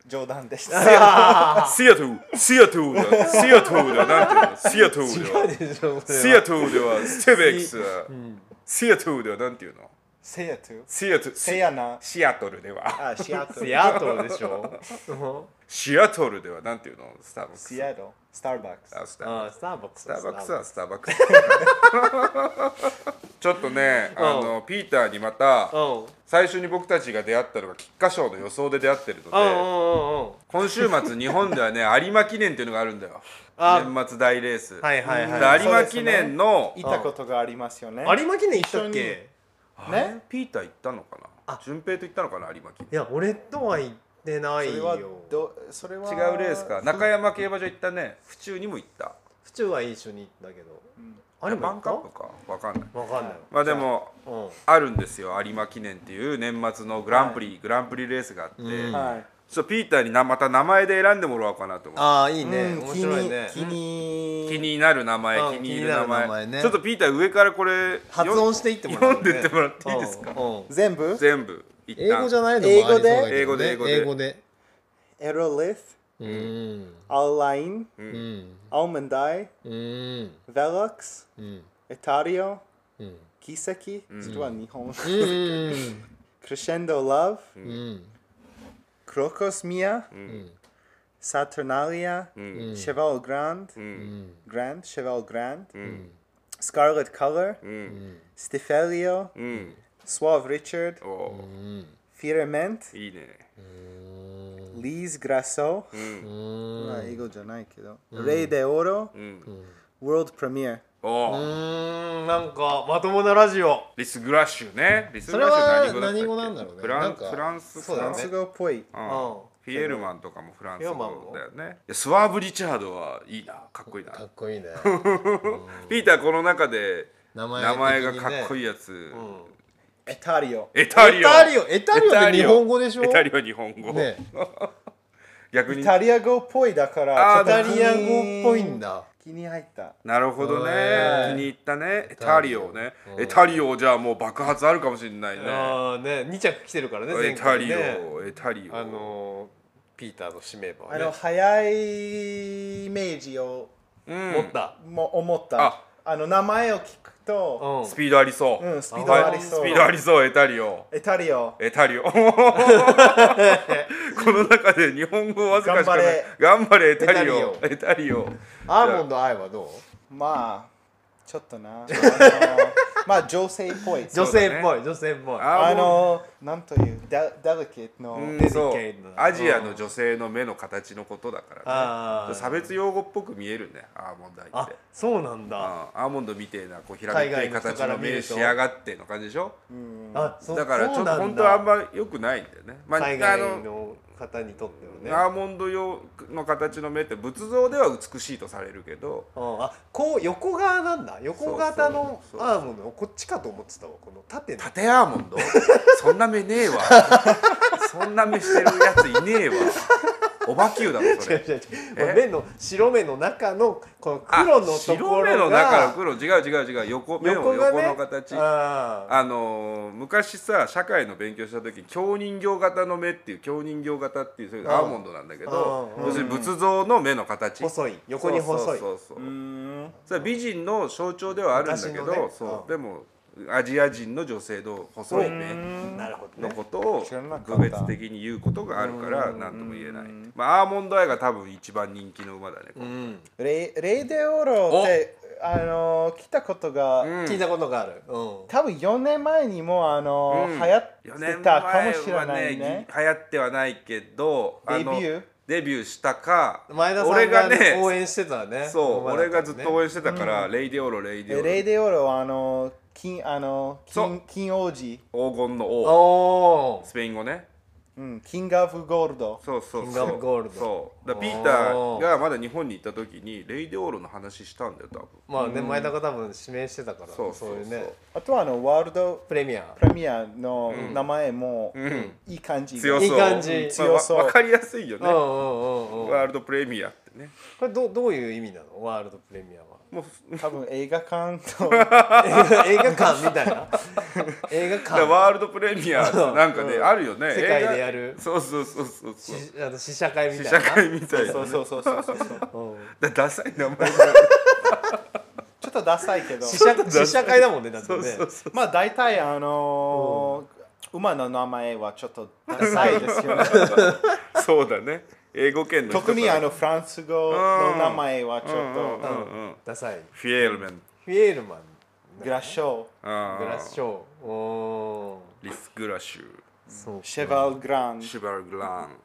[SPEAKER 3] 冗談でした
[SPEAKER 1] シアトルシアトルだ。シアトルだ。なんていうの？シアトルでは
[SPEAKER 2] でしょそれは。
[SPEAKER 1] シアトルではステーベックスはシアトルではなんていうの？
[SPEAKER 3] セヤトゥ
[SPEAKER 1] シアトル
[SPEAKER 3] セヤナ
[SPEAKER 1] シアトルでは。
[SPEAKER 3] あシアトル
[SPEAKER 2] シアトルでしょ？
[SPEAKER 1] シアトルではなんていうの？スターバックス
[SPEAKER 3] シアトルスターバックス
[SPEAKER 1] あスターバックス
[SPEAKER 2] あスターバックス
[SPEAKER 1] スターバックスはスターバックスちょっとねあのピーターにまた最初に僕たちが出会ったのが菊花賞の予想で出会ってるので
[SPEAKER 2] うんうんうん
[SPEAKER 1] 今週末日本ではね有馬記念っていうのがあるんだよ。
[SPEAKER 2] あ。
[SPEAKER 1] 年末大レース、
[SPEAKER 2] はいはいはい。
[SPEAKER 1] で有馬記念の、
[SPEAKER 3] 行ったことがありますよね。
[SPEAKER 2] 有馬記念行ったっけ？
[SPEAKER 1] あれ？ピーター行ったのかな？順平と行ったのかな？有馬記。
[SPEAKER 2] いや俺とは行ってない
[SPEAKER 3] それは
[SPEAKER 2] よ
[SPEAKER 3] どそれは。
[SPEAKER 1] 念違うレースか。中山競馬場行ったね。府中にも行った。
[SPEAKER 2] 府中は一緒に行ったけど。
[SPEAKER 1] あれバンカップか？わかんない。
[SPEAKER 2] たわかんない。
[SPEAKER 1] まあでも
[SPEAKER 2] うん。
[SPEAKER 1] あるんですよ。有馬記念っていう年末のグランプリ、グランプリレースがあって、
[SPEAKER 2] うん
[SPEAKER 3] はい
[SPEAKER 1] ちょっとピーターになまた名前で選んでもらおうかなと思って。
[SPEAKER 2] ああいいね。
[SPEAKER 3] うん
[SPEAKER 2] 面白いね。
[SPEAKER 3] 気に
[SPEAKER 1] 気に。なる名前、
[SPEAKER 2] うん
[SPEAKER 1] 気に入る名前。
[SPEAKER 2] 気になる名前。ね
[SPEAKER 1] ちょっとピーター上からこれ
[SPEAKER 2] 発音していってもらう
[SPEAKER 1] 読んでってもらっていいですか？
[SPEAKER 3] 全部？
[SPEAKER 1] 全部。一旦。
[SPEAKER 2] 英語じゃないの
[SPEAKER 1] 英語で？英語で
[SPEAKER 2] 英語で。
[SPEAKER 3] エロリス
[SPEAKER 2] うん。
[SPEAKER 3] アルライン
[SPEAKER 2] うん。
[SPEAKER 3] アルモンダイ
[SPEAKER 2] うん。
[SPEAKER 3] ヴェロックス
[SPEAKER 2] うん。
[SPEAKER 3] エタリオ
[SPEAKER 2] うん。
[SPEAKER 3] 奇跡それは日本。
[SPEAKER 2] うん。
[SPEAKER 3] クレシェンドラブ Crocosmia, mm. Saturnalia, mm. Cheval
[SPEAKER 1] Grand, mm.
[SPEAKER 3] Grand, Cheval Grand, Scarlet Color, mm. Stifelio, Suave
[SPEAKER 1] Richard, oh.
[SPEAKER 3] Firament, Lise Grasso, mm. Mm. Ah, mm. rey de Oro, World Premiere.
[SPEAKER 1] うん
[SPEAKER 3] な
[SPEAKER 1] ん
[SPEAKER 2] かまともなラジオ。
[SPEAKER 1] リスグラッシュね。リスグラッシュ
[SPEAKER 2] は
[SPEAKER 1] 何語だったっけ？
[SPEAKER 2] 何語なんだろうね。
[SPEAKER 1] フランフランス
[SPEAKER 3] フランス語っぽい
[SPEAKER 1] うん。
[SPEAKER 2] うん
[SPEAKER 1] フィエルマンとかもフランス語
[SPEAKER 2] も
[SPEAKER 1] だよねいやスワーブ・リチャードはいいな。かっこいいな。
[SPEAKER 2] かっこいいね。
[SPEAKER 1] ピーターこの中で
[SPEAKER 2] 名前
[SPEAKER 1] 名前がかっこいいやつ、
[SPEAKER 3] エタリオ
[SPEAKER 1] エタリオ。
[SPEAKER 2] エタリオ。エタリオって日本語でしょ？
[SPEAKER 1] エタリオ日本語、
[SPEAKER 2] ね
[SPEAKER 1] 逆に。
[SPEAKER 3] イタリア語っぽいだから
[SPEAKER 2] イタリア語っぽいんだ。
[SPEAKER 3] 気に入った。
[SPEAKER 1] なるほどね、気に入ったね。エタリオね。
[SPEAKER 2] うん。
[SPEAKER 1] エタリオじゃあもう爆発あるかもしれないね。
[SPEAKER 2] ああね2着来てるからね
[SPEAKER 1] エ
[SPEAKER 2] 前
[SPEAKER 1] タリオエタリオ。
[SPEAKER 2] あのーピーターの使命馬
[SPEAKER 3] あの
[SPEAKER 2] はね
[SPEAKER 3] 早いイメージを
[SPEAKER 1] うん
[SPEAKER 2] 持った。
[SPEAKER 3] も思った。
[SPEAKER 1] あ。
[SPEAKER 3] あの名前を聞くと、
[SPEAKER 2] うん。
[SPEAKER 1] スピードありそう、
[SPEAKER 3] うん、スピードあ。りそう、
[SPEAKER 1] スピードありそうエタリオ。
[SPEAKER 3] エタリオ。
[SPEAKER 1] エタリオこの中で日本語わずかしかない。頑張れ。エタリオ。エタリオ。
[SPEAKER 2] アーモンドアイはどう？
[SPEAKER 3] まあちょっとな。まあ女性っぽい。
[SPEAKER 2] 女性っぽい女性っぽい。
[SPEAKER 1] あ
[SPEAKER 3] あのなんというデデリケートの、
[SPEAKER 1] アジアの女性の目の形のことだからね。差別用語っぽく見えるねアーモンドアイ
[SPEAKER 2] あ
[SPEAKER 1] って。
[SPEAKER 2] そうなんだ。
[SPEAKER 1] あアーモンドみてえなこう平べったい形の目仕上がっての感じでしょ。
[SPEAKER 3] うん。
[SPEAKER 2] あそ
[SPEAKER 1] だ。からちょっと本当はあんま良くないんだよね、まあ、
[SPEAKER 2] 海外
[SPEAKER 1] あの
[SPEAKER 2] の方にとってはね。
[SPEAKER 1] アーモンド用の形の目って仏像では美しいとされるけど。
[SPEAKER 2] うん。あこう横側なんだ。横型のアーモンド。こっちかと思ってたわこの縦の。
[SPEAKER 1] 縦アーモンド？そんな目ねえわ。そんな目してるやついねえわ。おばきゅうだろそれ。
[SPEAKER 2] 違う違う目の白目の中のこの黒のとこ
[SPEAKER 1] 白
[SPEAKER 2] ろ
[SPEAKER 1] 目の中の
[SPEAKER 2] が
[SPEAKER 1] 黒。違う違う違う。横目の横の形。あ
[SPEAKER 2] あ
[SPEAKER 1] のー昔さ社会の勉強した時に京人形型の目っていう京人形型っていうそういう
[SPEAKER 2] うん。
[SPEAKER 1] アーモンドなんだけど
[SPEAKER 2] うん。
[SPEAKER 1] 要するに仏像の目の形。
[SPEAKER 2] ー細い。横に細い。
[SPEAKER 1] そうそうそうそれは美人の象徴ではあるんだけど、
[SPEAKER 2] ね。
[SPEAKER 1] そう。うん。でもアジア人の女性の細い目
[SPEAKER 2] なるほど
[SPEAKER 1] の
[SPEAKER 2] ね
[SPEAKER 1] ことを区別的に言うことがあるから
[SPEAKER 3] うん。
[SPEAKER 1] 何とも言えない、まあ、アーモンドアイが多分一番人気の馬だね、
[SPEAKER 2] うん。
[SPEAKER 3] レレイデオロってあの来たことが、
[SPEAKER 1] うん。
[SPEAKER 2] 聞いたことがある。うん。
[SPEAKER 3] 多分4年前にもあの、
[SPEAKER 1] うん。
[SPEAKER 3] 流行って
[SPEAKER 1] 4年
[SPEAKER 3] たかも
[SPEAKER 1] 前
[SPEAKER 3] しれ
[SPEAKER 1] は
[SPEAKER 3] ないね。
[SPEAKER 1] ねぎ流行ってはないけど
[SPEAKER 3] デビュー？
[SPEAKER 1] デビューしたか
[SPEAKER 2] 前田さ
[SPEAKER 1] 俺
[SPEAKER 2] んが
[SPEAKER 1] がね
[SPEAKER 2] 応援してたね。
[SPEAKER 1] そう俺がずっと応
[SPEAKER 2] 援
[SPEAKER 1] 援してたから、レイディオロレイディオロ
[SPEAKER 3] レイデオロはあの金あの金金王子、
[SPEAKER 1] 黄金の
[SPEAKER 2] お
[SPEAKER 1] 王。
[SPEAKER 2] お
[SPEAKER 1] スペイン語ね
[SPEAKER 3] うん、 King of Gold
[SPEAKER 1] そうそう。
[SPEAKER 2] King o
[SPEAKER 1] そう。
[SPEAKER 2] f Gold
[SPEAKER 1] そうだピーターがまだ日本に行った時にレイディオーロの話したんだよ多分。
[SPEAKER 2] まあね前田が多分指名してたから
[SPEAKER 1] そうそうそう。
[SPEAKER 2] いうね。
[SPEAKER 3] あとはあのワールド
[SPEAKER 2] プレミア。
[SPEAKER 3] プレミアの名前も、
[SPEAKER 1] ん。
[SPEAKER 3] いい感じ
[SPEAKER 1] 強そう。
[SPEAKER 2] いい感じ。
[SPEAKER 3] 強そう。
[SPEAKER 1] まあわかりやすいよね。
[SPEAKER 2] うんうんうんうん。
[SPEAKER 1] ワールドプレミアってね。
[SPEAKER 2] これどどういう意味なの？ワールドプレミアは
[SPEAKER 1] もう
[SPEAKER 3] 多分映画館と
[SPEAKER 2] 映画館みたいな。映画館。
[SPEAKER 1] ワールドプレミアなんかね、あるよね。
[SPEAKER 2] 世界でやる。
[SPEAKER 1] そうそうそうそうそう。
[SPEAKER 2] しあの試写会みた
[SPEAKER 1] 試
[SPEAKER 2] いな。
[SPEAKER 1] 写会みたいな
[SPEAKER 3] そうそうそうそうそう。
[SPEAKER 2] う ん
[SPEAKER 1] だダサい名前だ
[SPEAKER 3] ちょっとダサいけど。
[SPEAKER 2] 試写試写会だもんねだって
[SPEAKER 1] そう
[SPEAKER 2] ね
[SPEAKER 1] そうそう。
[SPEAKER 3] まあ大体あのー馬の名前はちょっとダサいですよね。
[SPEAKER 1] そうだね英語圏の人
[SPEAKER 3] 特にあのフランス語の名前はちょっと、
[SPEAKER 1] うん
[SPEAKER 2] ダサい。
[SPEAKER 1] フィエルメン。
[SPEAKER 2] フィエールマン。
[SPEAKER 3] グラッショー。
[SPEAKER 1] あ
[SPEAKER 2] グラスショー。おー。
[SPEAKER 1] リスグラッシュ
[SPEAKER 2] そう。
[SPEAKER 3] シェバルグラン。
[SPEAKER 1] シュバルグラン。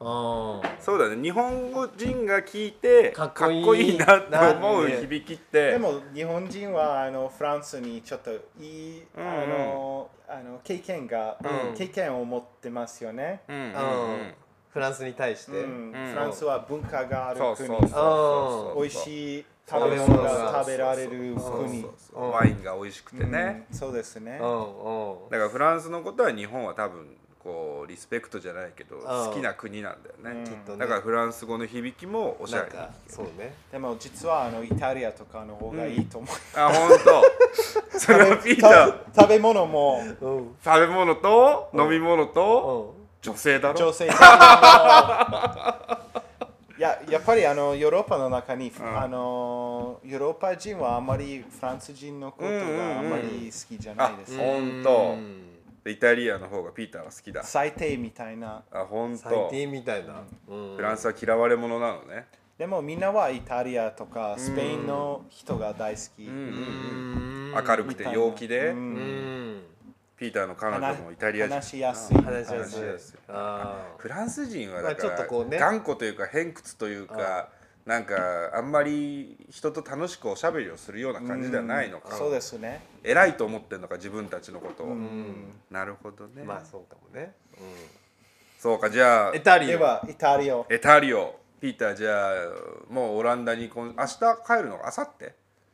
[SPEAKER 1] そうだね。日本語人が聞いて
[SPEAKER 2] か
[SPEAKER 1] かっ
[SPEAKER 2] っこいい
[SPEAKER 1] なって思う響きって。
[SPEAKER 3] でも日本人はあのフランスにちょっといい、
[SPEAKER 1] うんうん。
[SPEAKER 3] あのあの経験が、
[SPEAKER 2] うん。
[SPEAKER 3] 経験を持ってますよね、
[SPEAKER 1] うんうん
[SPEAKER 2] フランスに対して。
[SPEAKER 3] うん。
[SPEAKER 1] うん。
[SPEAKER 3] フランスは文化がある国
[SPEAKER 1] そうそうそうそう。
[SPEAKER 3] 美味しい食べ物が食べられる
[SPEAKER 1] そう
[SPEAKER 3] 国
[SPEAKER 1] ワインが美味しくてね、
[SPEAKER 3] うん。そうですね、
[SPEAKER 2] うんうん。
[SPEAKER 1] だからフランスのことは日本は多分こうリスペクトじゃないけど
[SPEAKER 2] ん。
[SPEAKER 1] 好きな国なんだよね、だからフランス語の響きもおしゃれ。
[SPEAKER 2] なんかそうね。
[SPEAKER 3] でも実はあのイタリアとかの方がいいと思う、
[SPEAKER 1] あ本当？それはピーター
[SPEAKER 3] た食べ物も。
[SPEAKER 2] うん。
[SPEAKER 1] 食べ物と飲み物
[SPEAKER 2] う
[SPEAKER 1] と
[SPEAKER 2] ん
[SPEAKER 1] 女性だろ。
[SPEAKER 3] 女性的にもいややっぱりあのヨーロッパの中に、
[SPEAKER 1] ん。
[SPEAKER 3] あのヨーロッパ人はあまりフランス人のことがあまり好きじゃないです、
[SPEAKER 1] あ本当。イタリアの方がピーターは好きだ。
[SPEAKER 3] 最低みたいな。
[SPEAKER 1] あ本
[SPEAKER 2] 最
[SPEAKER 1] 当
[SPEAKER 2] 低みたいな。うん。
[SPEAKER 1] フランスは嫌われ者なのね。
[SPEAKER 3] でもみんなはイタリアとかスペインの人が大好き、
[SPEAKER 2] うん。
[SPEAKER 1] 明るくて陽気で、
[SPEAKER 3] うん。
[SPEAKER 2] うん
[SPEAKER 1] ピーターの彼女もイタリア人。
[SPEAKER 3] 話しやすい。
[SPEAKER 2] 話しやすい。
[SPEAKER 1] 話しやすい。
[SPEAKER 2] あ
[SPEAKER 1] フランス人は
[SPEAKER 2] まあちょ
[SPEAKER 1] だから、
[SPEAKER 2] っとこうね。
[SPEAKER 1] 頑固というか偏屈というかなんかあんまり人と楽しくおしゃべりをするような感じではないのか、
[SPEAKER 3] そうですね、
[SPEAKER 1] 偉いと思ってるのか自分たちのことを、
[SPEAKER 3] うん。
[SPEAKER 1] なるほどね、
[SPEAKER 2] ーまあそうかもね。
[SPEAKER 1] そうかじゃあ。
[SPEAKER 2] エタリオ。
[SPEAKER 3] ではイタリア
[SPEAKER 1] エタリオ。ピーターじゃあもうオランダに今明日帰るの？明後日？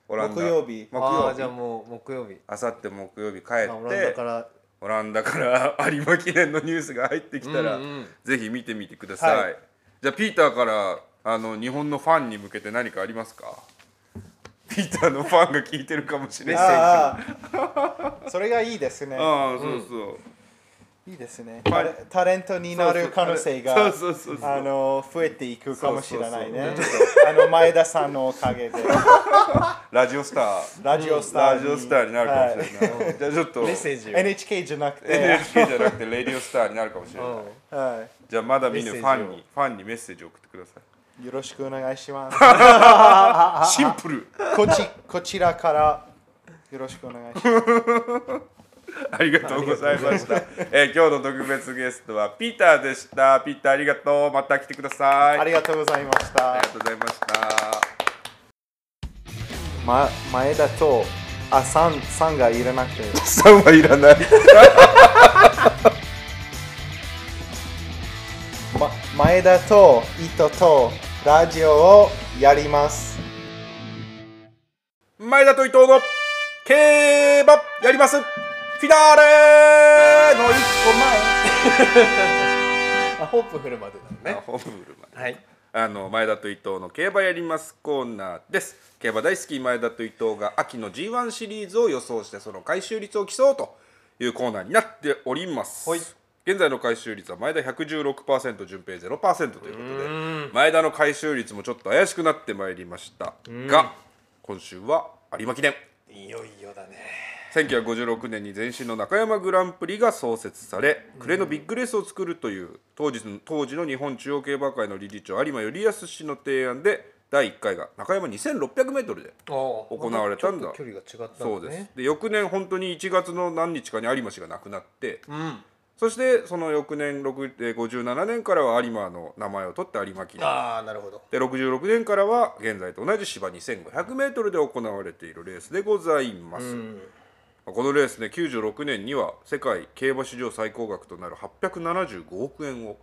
[SPEAKER 1] オランダ。
[SPEAKER 3] 木曜日。
[SPEAKER 1] 木
[SPEAKER 2] あ
[SPEAKER 1] 曜
[SPEAKER 2] あじゃあ
[SPEAKER 1] 日
[SPEAKER 2] もう木曜日。
[SPEAKER 1] 明後日木曜日帰
[SPEAKER 2] あオランダ
[SPEAKER 1] って
[SPEAKER 2] から。
[SPEAKER 1] オランダから 有馬記念のニュースが入ってきたら、
[SPEAKER 2] うんうん
[SPEAKER 1] ぜひ見てみてください、
[SPEAKER 3] はい。
[SPEAKER 1] じゃあピーターからあの日本のファンに向けて何かありますか？ピーターのファンが聞いてるかもしれない
[SPEAKER 3] ああそれがいいですね。
[SPEAKER 1] ああそうそう、
[SPEAKER 3] いいですね。タレタレントになる可能性が増えていくかもしれないね。あの前田さんのおかげで。
[SPEAKER 1] ラジオスター。
[SPEAKER 3] ラジオスター
[SPEAKER 1] ラジオスターになるかもしれない、じゃあちょっと。
[SPEAKER 2] メッセージを。
[SPEAKER 3] NHK じゃなくて、
[SPEAKER 1] NHK じゃなくてレディオスターになるかもしれない、
[SPEAKER 2] うん
[SPEAKER 3] は
[SPEAKER 1] じゃあまだ見ぬファンにファンにメッセージを送ってくださ
[SPEAKER 3] い、よろしくお願いします。
[SPEAKER 1] いシンプル。
[SPEAKER 3] こちこちらからよろしくお願いします
[SPEAKER 1] ありがとうございました。えー今日の特別ゲストはピーターでした。ピーターありがとう。また来てください。
[SPEAKER 3] ありがとうございました
[SPEAKER 1] ありがとうございました。
[SPEAKER 3] ま、前田とあさんさんがいらなくて
[SPEAKER 1] さんはいらない。
[SPEAKER 3] ま、前田と糸とラジオをやります
[SPEAKER 1] 前田と伊藤の競馬やります。フィナーレの一個
[SPEAKER 2] あホープフルまでだ
[SPEAKER 1] 前。
[SPEAKER 2] ね。
[SPEAKER 1] ホームルマン
[SPEAKER 2] はい。
[SPEAKER 1] あの前田と伊藤の競馬やりますコーナーです。競馬大好き前田と伊藤が秋の G1 シリーズを予想してその回収率を競うというコーナーになっております、
[SPEAKER 2] はい。
[SPEAKER 1] 現在の回収率は前田116%順平0%ということで前田の回収率もちょっと怪しくなってまいりましたが今週は有馬記念。
[SPEAKER 2] いよいよだね
[SPEAKER 1] 1956年に前身の中山グランプリが創設され暮れのビッグレースを作るという当時の当時の日本中央競馬会の理事長有馬頼康氏の提案で第1回が中山 2600m で
[SPEAKER 2] 行
[SPEAKER 1] 行われたんだ。
[SPEAKER 2] 距離が違った
[SPEAKER 1] そうです。で翌年本当に1月の何日かに有馬氏が亡くなって
[SPEAKER 2] うん。
[SPEAKER 1] そしてその翌年6えー57年からは有馬の名前を取って有馬記念。
[SPEAKER 2] ああなるほど。
[SPEAKER 1] で66年からは現在と同じ芝 2500m で行われているレースでございます、
[SPEAKER 2] うん
[SPEAKER 1] このレースね96年には世界競馬史上最高額となる875億円を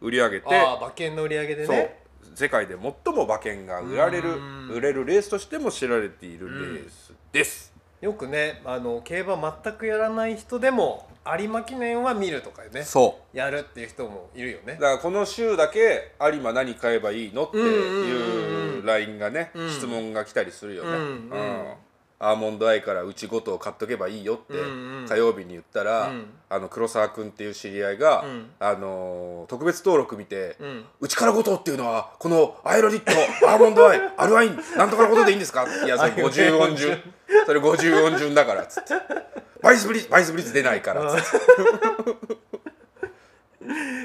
[SPEAKER 1] 売り上げて、
[SPEAKER 2] ああ馬券の売り上げでね。
[SPEAKER 1] 世界で最も馬券が売られる
[SPEAKER 2] うん。
[SPEAKER 1] 売れるレースとしても知られているレースです、
[SPEAKER 2] よくねあの競馬全くやらない人でも有馬記念は見るとかね。
[SPEAKER 1] そう。
[SPEAKER 2] やるっていう人もいるよね。
[SPEAKER 1] だからこの週だけ有馬何買えばいいのって
[SPEAKER 2] うんうんうん
[SPEAKER 1] いうう LINE がね、
[SPEAKER 2] ん。
[SPEAKER 1] 質問が来たりするよね、
[SPEAKER 2] うん。うん
[SPEAKER 1] アーモンドアイからうち5頭買っとけばいいよって火曜日に言ったら、
[SPEAKER 2] うん。
[SPEAKER 1] あの黒沢君っていう知り合いが、
[SPEAKER 2] うん。
[SPEAKER 1] あのー特別登録見て、
[SPEAKER 2] う
[SPEAKER 1] ちから5頭っていうのはこのアイロリット アーモンドアイアルワインなんとかのことでいいんですか？いやそれ 50音順。それ50音順だからっつって。バイスブリバイスブリッツ出ないからっつっ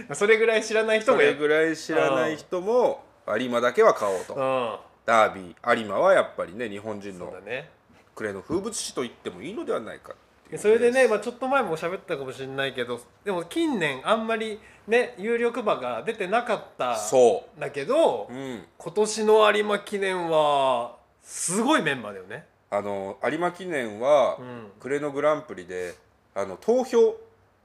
[SPEAKER 1] て。
[SPEAKER 2] それぐらい知らない人
[SPEAKER 1] そ
[SPEAKER 2] も。や
[SPEAKER 1] れぐらい知らない人も有馬だけは買おうと。
[SPEAKER 2] うん。
[SPEAKER 1] ダービー有馬はやっぱりね日本人の
[SPEAKER 2] そうだね
[SPEAKER 1] 暮れの風物詩と言ってもいいのではないか
[SPEAKER 2] それでね、まあ、ちょっと前も喋ったかもしれないけどでも近年あんまりね有力馬が出てなかった
[SPEAKER 1] そ
[SPEAKER 2] だけど、
[SPEAKER 1] う、うん、
[SPEAKER 2] 今年の有馬記念はすごいメンバーだよね。
[SPEAKER 1] あの有馬記念は、
[SPEAKER 2] うん。
[SPEAKER 1] 暮れのグランプリであの投票。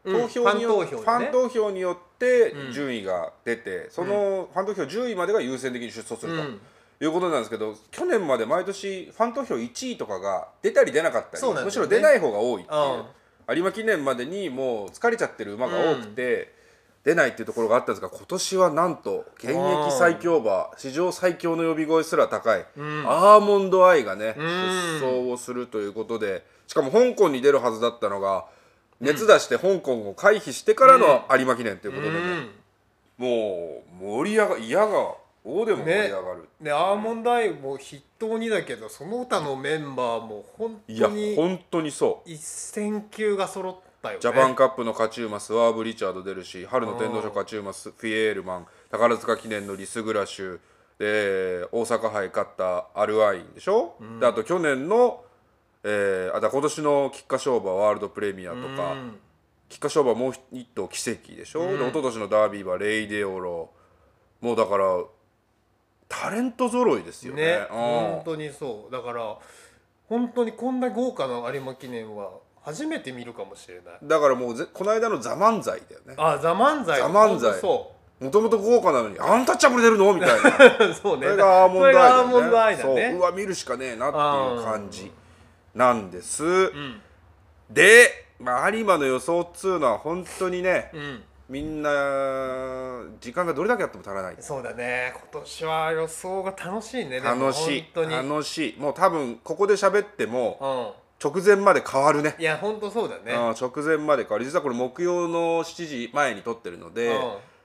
[SPEAKER 2] うん。
[SPEAKER 1] 投票によ
[SPEAKER 2] ファン投票でね。
[SPEAKER 1] ファン投票によって
[SPEAKER 2] うん。
[SPEAKER 1] 順位が出て、そのファン投票10位までが優先的に出走すると、
[SPEAKER 2] うん
[SPEAKER 1] いうことなんですけど去年まで毎年ファン投票1位とかが出たり出なかったり、
[SPEAKER 2] ね。
[SPEAKER 1] むしろ出ない方が多いっていう、
[SPEAKER 2] うん
[SPEAKER 1] 有馬記念までにもう疲れちゃってる馬が多くて、出ないっていうところがあったんですが今年はなんと現役最強馬史上最強の呼び声すら高い、
[SPEAKER 2] ん。
[SPEAKER 1] アーモンドアイがね、
[SPEAKER 2] ん。
[SPEAKER 1] 出走をするということでしかも香港に出るはずだったのが熱出して香港を回避してからの有馬記念ということでね、もう盛り上が嫌が大でも盛り上がる、
[SPEAKER 2] でアーモンドアイも筆頭にだけどその他のメンバーも本
[SPEAKER 1] いや
[SPEAKER 2] 当に
[SPEAKER 1] 本当にそう。
[SPEAKER 2] 一戦級が揃ったよね。
[SPEAKER 1] ジャパンカップの勝ち馬スワーブ・リチャード出るし春の天皇賞勝ち馬スフィエールマン宝塚記念のリス・グラッシュで大阪杯勝ったアルワインでしょ、であと去年の、えーあだ今年の菊花賞馬ワールドプレミアとか、
[SPEAKER 2] うん。
[SPEAKER 1] 菊花賞馬もう一頭奇跡でしょ、で一昨年のダービーはレイデオロ。もうだからタレント揃いですよね。
[SPEAKER 2] ね。
[SPEAKER 1] うん。
[SPEAKER 2] 本当にそう。だから本当にこんな豪華な有馬記念は初めて見るかもしれない。
[SPEAKER 1] だからもうぜこの間の「ザ漫才だよね。
[SPEAKER 2] あザ・漫才
[SPEAKER 1] ザ漫才
[SPEAKER 2] そ
[SPEAKER 1] もともと豪華なのにアンタッチャブル出るの？みたいな。
[SPEAKER 2] う そうね。
[SPEAKER 1] それがアーモンドアイだ
[SPEAKER 2] それがアー
[SPEAKER 1] よ
[SPEAKER 2] モンドアイ
[SPEAKER 1] ね。そう。
[SPEAKER 2] だね
[SPEAKER 1] うわ見るしかねえなっていう感じ。なん。です、
[SPEAKER 2] うん。
[SPEAKER 1] で、まあ、有馬の予想っつうのは本当にね
[SPEAKER 2] うん
[SPEAKER 1] みんな時間がどれだけあっても足らない。
[SPEAKER 2] そうだね。今年は予想が楽しいね。
[SPEAKER 1] 楽しい。楽しい。もう多分ここで喋っても
[SPEAKER 2] うん。
[SPEAKER 1] 直前まで変わるね。
[SPEAKER 2] いや本当そうだね。
[SPEAKER 1] うん直前まで変わる。実はこれ木曜の7時前に撮ってるので、
[SPEAKER 2] う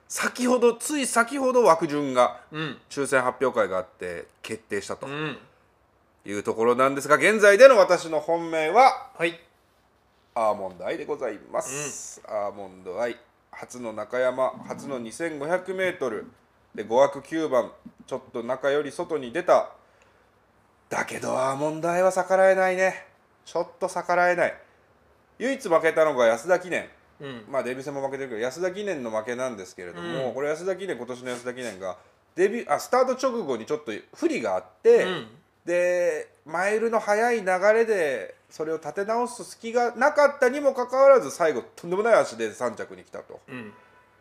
[SPEAKER 1] 先ほどつい先ほど枠順が
[SPEAKER 2] ん。
[SPEAKER 1] 抽選発表会があって決定したと
[SPEAKER 2] うん。
[SPEAKER 1] いうところなんですが現在での私の本命は
[SPEAKER 2] はい。
[SPEAKER 1] アーモンドアイでございます、アーモンドアイ初の中山初の 2500m で5枠9番ちょっと中より外に出た。だけどアーモンドアイは逆らえないね。ちょっと逆らえない。唯一負けたのが安田記念。
[SPEAKER 2] うん。
[SPEAKER 1] まあデビュー戦も負けてるけど安田記念の負けなんですけれども、
[SPEAKER 2] うん。
[SPEAKER 1] これ安田記念今年の安田記念がデビューあスタート直後にちょっと不利があって、
[SPEAKER 2] うん。
[SPEAKER 1] でマイルの速い流れでそれを立て直す隙がなかったにもかかわらず最後とんでもない足で3着に来たと。
[SPEAKER 2] うん。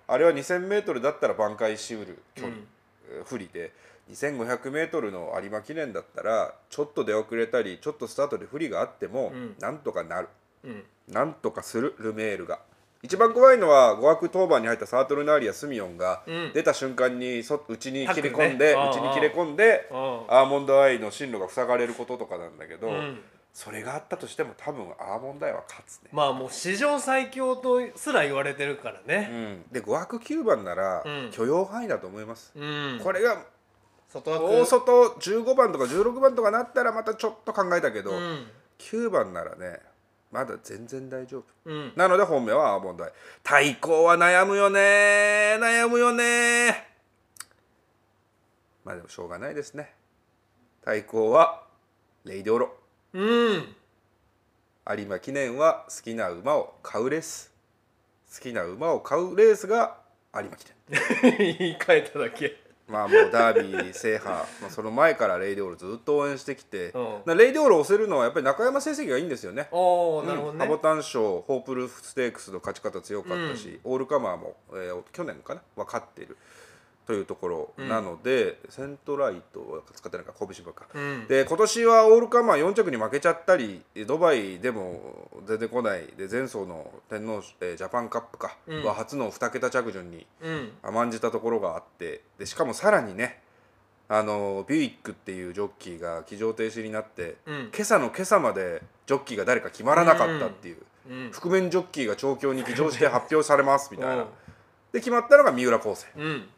[SPEAKER 1] あれは 2000m だったら挽回しうる距離、
[SPEAKER 2] うん。
[SPEAKER 1] えー不利で 2500m の有馬記念だったらちょっと出遅れたりちょっとスタートで不利があっても、
[SPEAKER 2] うん。
[SPEAKER 1] なんとかなる。
[SPEAKER 2] うん。
[SPEAKER 1] なんとかするルメールが。一番怖いのは5枠当番に入ったサートルナーリア・スミオンが
[SPEAKER 2] うん。
[SPEAKER 1] 出た瞬間にそ内に切り込んで、
[SPEAKER 2] ねああ
[SPEAKER 1] 内に切れ込んで
[SPEAKER 2] うん
[SPEAKER 1] アーモンドアイの進路が塞がれることとかなんだけど、
[SPEAKER 2] うん
[SPEAKER 1] それがあったとしても多分アーモンドアイは勝つね、
[SPEAKER 2] まあもう史上最強とすら言われてるから
[SPEAKER 1] う
[SPEAKER 2] ね
[SPEAKER 1] ん、で5枠9番なら
[SPEAKER 2] うん。
[SPEAKER 1] 許容範囲だと思います、
[SPEAKER 2] うん。
[SPEAKER 1] これが
[SPEAKER 2] 外枠。
[SPEAKER 1] 大外15番とか16番とかなったらまたちょっと考えたけど、
[SPEAKER 2] うん。
[SPEAKER 1] 9番ならねまだ全然大丈夫。
[SPEAKER 2] うん。
[SPEAKER 1] なので本命はアーモンドアイ。対抗は悩むよね悩むよねまあでもしょうがないですね。対抗はレイデオロ
[SPEAKER 2] うん。
[SPEAKER 1] 有馬記念は好きな馬を買うレース。好きな馬を買うレースが有馬記念。
[SPEAKER 2] 言い換えただけ。
[SPEAKER 1] まあもうダービー制覇、まあ、その前からレイデオロずっと応援してきて、
[SPEAKER 2] うん。
[SPEAKER 1] なレイデオロを押せるのはやっぱり中山成績がいいんですよね。
[SPEAKER 2] おおなるほどね。
[SPEAKER 1] うんハボタン賞ホープルフステークスの勝ち方強かったし、オールカマーも、えー去年かな？は勝っているというところなので、セントライトは使ってないか拳ばっか、
[SPEAKER 2] うん。
[SPEAKER 1] で今年はオールカマー4着に負けちゃったりドバイでも出てこないで前走の天皇、えージャパンカップか、
[SPEAKER 2] うん。
[SPEAKER 1] は初の2桁着順に
[SPEAKER 2] うん。
[SPEAKER 1] 甘んじたところがあってでしかもさらにねあのビュイックっていうジョッキーが騎乗停止になって、
[SPEAKER 2] うん。
[SPEAKER 1] 今朝の今朝までジョッキーが誰か決まらなかったっていう、
[SPEAKER 2] うん。
[SPEAKER 1] 覆面ジョッキーが調教に騎乗して発表されますみたいな。
[SPEAKER 2] うん。
[SPEAKER 1] で決まったのが三浦康生、
[SPEAKER 2] うん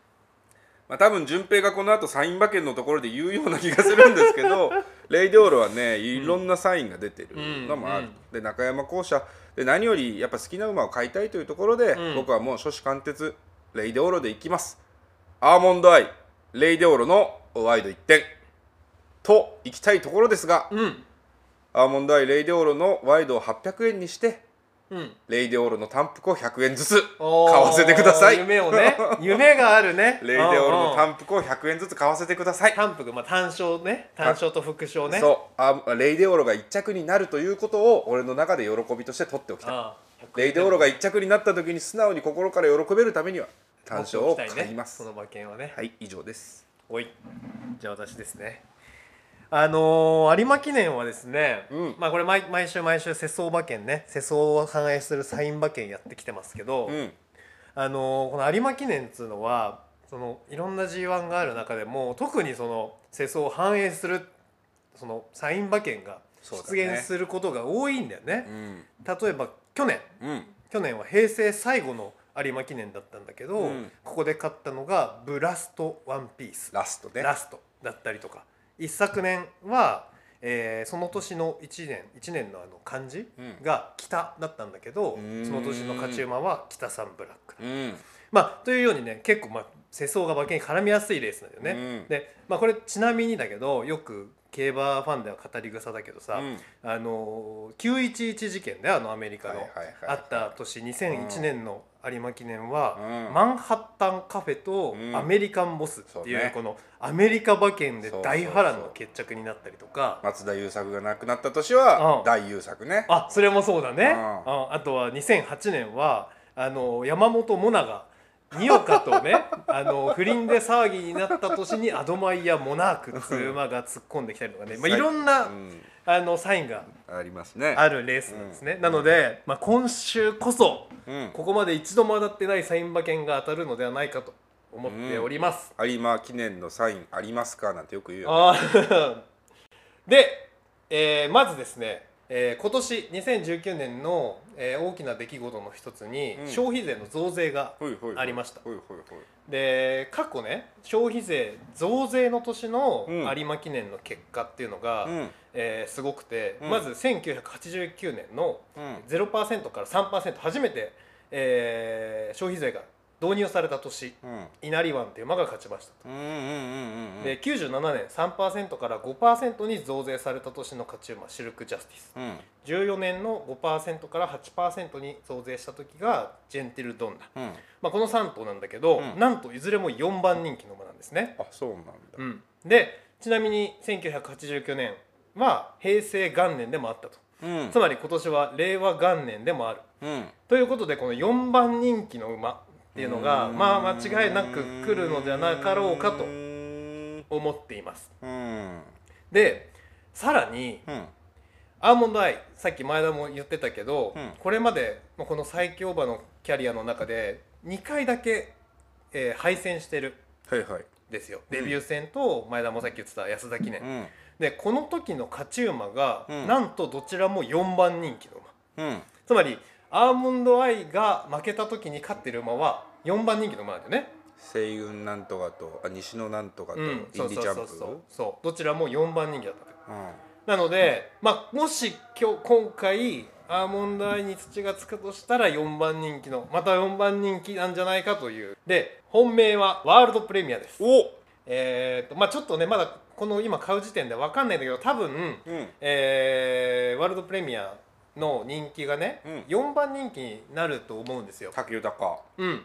[SPEAKER 1] まあ、多分順平がこの後サイン馬券のところで言うような気がするんですけど レイデオールはねいろんなサインが出てるのもある、
[SPEAKER 2] うん。
[SPEAKER 1] で中山校舎。で何よりやっぱ好きな馬を買いたいというところで、
[SPEAKER 2] ん。
[SPEAKER 1] 僕はもう初子貫徹レイデオーロでいきます。アーモンドアイレイデオーロのワイド1点。といきたいところですが、
[SPEAKER 2] うん。
[SPEAKER 1] アーモンドアイレイデオーロのワイドを800円にして
[SPEAKER 2] うん。
[SPEAKER 1] レイデオーロの単服を100円ずつ買わせてください。
[SPEAKER 2] 夢をね。夢があるね。
[SPEAKER 1] レイデオーロの単服を100円ずつ買わせてください。
[SPEAKER 2] 単服まあ単勝ね。単勝と副賞ね。
[SPEAKER 1] そう。あレイデオーロが1着になるということを俺の中で喜びとして取っておきたい。
[SPEAKER 2] ああ
[SPEAKER 1] レイデオーロが1着になった時に素直に心から喜べるためには単勝を買います、
[SPEAKER 2] その馬券はね。
[SPEAKER 1] はい以上です。
[SPEAKER 2] おい。じゃあ私ですねあのー有馬記念はですね、
[SPEAKER 1] うん。
[SPEAKER 2] まあこれ毎毎週毎週世相馬券ね世相を反映するサイン馬券やってきてますけど、
[SPEAKER 1] うん。
[SPEAKER 2] あのーこの有馬記念っつうのはそのいろんな G1 がある中でも特にその世相を反映するそのサイン馬券が出現することが多いんだよね。
[SPEAKER 1] うん。
[SPEAKER 2] 例えば去年。
[SPEAKER 1] うん。
[SPEAKER 2] 去年は平成最後の有馬記念だったんだけど、
[SPEAKER 1] うん。
[SPEAKER 2] ここで勝ったのがブラストワンピース。
[SPEAKER 1] ラストね。
[SPEAKER 2] ラストだったりとか一昨年は、えーその年の1年1年のあの漢字
[SPEAKER 1] うん。
[SPEAKER 2] が北だったんだけど、その年の勝ち馬は北サンブラック、
[SPEAKER 1] うん。
[SPEAKER 2] まあというようにね結構まあ世相が馬券に絡みやすいレースなんだよね、
[SPEAKER 1] うん。
[SPEAKER 2] で、まあ、これちなみにだけどよく競馬ファンでは語り草だけどさ、
[SPEAKER 1] うん。
[SPEAKER 2] あの911事件であのアメリカの、あった年2001年の有馬記念は、
[SPEAKER 1] うん。
[SPEAKER 2] マンハッタンカフェと
[SPEAKER 1] うん。
[SPEAKER 2] アメリカンボスっていう,、このアメリカ馬券で大波乱の決着になったりとか。
[SPEAKER 1] 松田優作が亡くなった年は
[SPEAKER 2] うん。
[SPEAKER 1] 大優作ね。
[SPEAKER 2] あそれもそうだね、
[SPEAKER 1] うん。
[SPEAKER 2] ああとは2008年はあの山本モナがニオカとねあの不倫で騒ぎになった年にアドマイヤモナークっていう馬が突っ込んできたりとかね、まあ、いろんな、
[SPEAKER 1] うん。
[SPEAKER 2] あのサインが
[SPEAKER 1] ありますね。
[SPEAKER 2] あるレースなんですね、なので、まあ、今週こそ
[SPEAKER 1] うん。
[SPEAKER 2] ここまで一度も当たってないサイン馬券が当たるのではないかと思っております、
[SPEAKER 1] 有馬記念のサインありますか？なんてよく言うよ、ね、
[SPEAKER 2] で、えーまずですね、えー今年2019年の、えー大きな出来事の一つに、
[SPEAKER 1] うん。
[SPEAKER 2] 消費税の増税がありました。
[SPEAKER 1] ほいほいほい。
[SPEAKER 2] で過去ね消費税増税の年の
[SPEAKER 1] うん。
[SPEAKER 2] 有馬記念の結果っていうのが、
[SPEAKER 1] うん。
[SPEAKER 2] えーすごくて、
[SPEAKER 1] うん。
[SPEAKER 2] まず1989年の
[SPEAKER 1] うん。
[SPEAKER 2] 0%から3%初めて、えー消費税が導入された年
[SPEAKER 1] うん。
[SPEAKER 2] 稲荷湾っていう馬が勝ちましたと。
[SPEAKER 1] うんうんうんうんうん。
[SPEAKER 2] で97年3%から5%に増税された年の勝ち馬シルク・ジャスティス。
[SPEAKER 1] うん。
[SPEAKER 2] 14年の5%から8%に増税した時がジェンティル・ドンナ、
[SPEAKER 1] うん。
[SPEAKER 2] まあ、この3頭なんだけど、
[SPEAKER 1] うん。
[SPEAKER 2] なんといずれも4番人気の馬なんですね、
[SPEAKER 1] あそうなんだ。
[SPEAKER 2] うん、でちなみに1989年は平成元年でもあったと。
[SPEAKER 1] うん。
[SPEAKER 2] つまり今年は令和元年でもある。
[SPEAKER 1] うん。
[SPEAKER 2] ということでこの4番人気の馬っていうのが
[SPEAKER 1] うん
[SPEAKER 2] まあ間違いなく来るのではなかろうかと
[SPEAKER 1] うん
[SPEAKER 2] 思っています。
[SPEAKER 1] うん。
[SPEAKER 2] でさらに
[SPEAKER 1] うん。
[SPEAKER 2] アーモンドアイさっき前田も言ってたけど、
[SPEAKER 1] うん。
[SPEAKER 2] これまでまあこの最強馬のキャリアの中で2回だけ、えー敗戦してる
[SPEAKER 1] はいはい。
[SPEAKER 2] んですよ。デビュー戦と前田もさっき言ってた安田記念、
[SPEAKER 1] うん。
[SPEAKER 2] でこの時の勝ち馬が、
[SPEAKER 1] うん。
[SPEAKER 2] なんとどちらも4番人気の馬。
[SPEAKER 1] うん。
[SPEAKER 2] つまりアーモンドアイが負けた時に勝ってる馬は4番人気の馬なんだよね。
[SPEAKER 1] 西雲なんとかとあ西野なんとかとイ
[SPEAKER 2] うん
[SPEAKER 1] ンディチャンプ？
[SPEAKER 2] そうそうそうどちらも4番人気だった。と
[SPEAKER 1] うん。
[SPEAKER 2] なので、まあ、もし今日今回アーモンドアイに土がつくとしたら4番人気のまた4番人気なんじゃないかという。で本命はワールドプレミアです。
[SPEAKER 1] お
[SPEAKER 2] えーとまあちょっとねまだこの今買う時点で分かんないんだけど多分、
[SPEAKER 1] うん。
[SPEAKER 2] えーワールドプレミアの人気がね、
[SPEAKER 1] うん。
[SPEAKER 2] 4番人気になると思うんですよ。
[SPEAKER 1] 竹豊。
[SPEAKER 2] うん、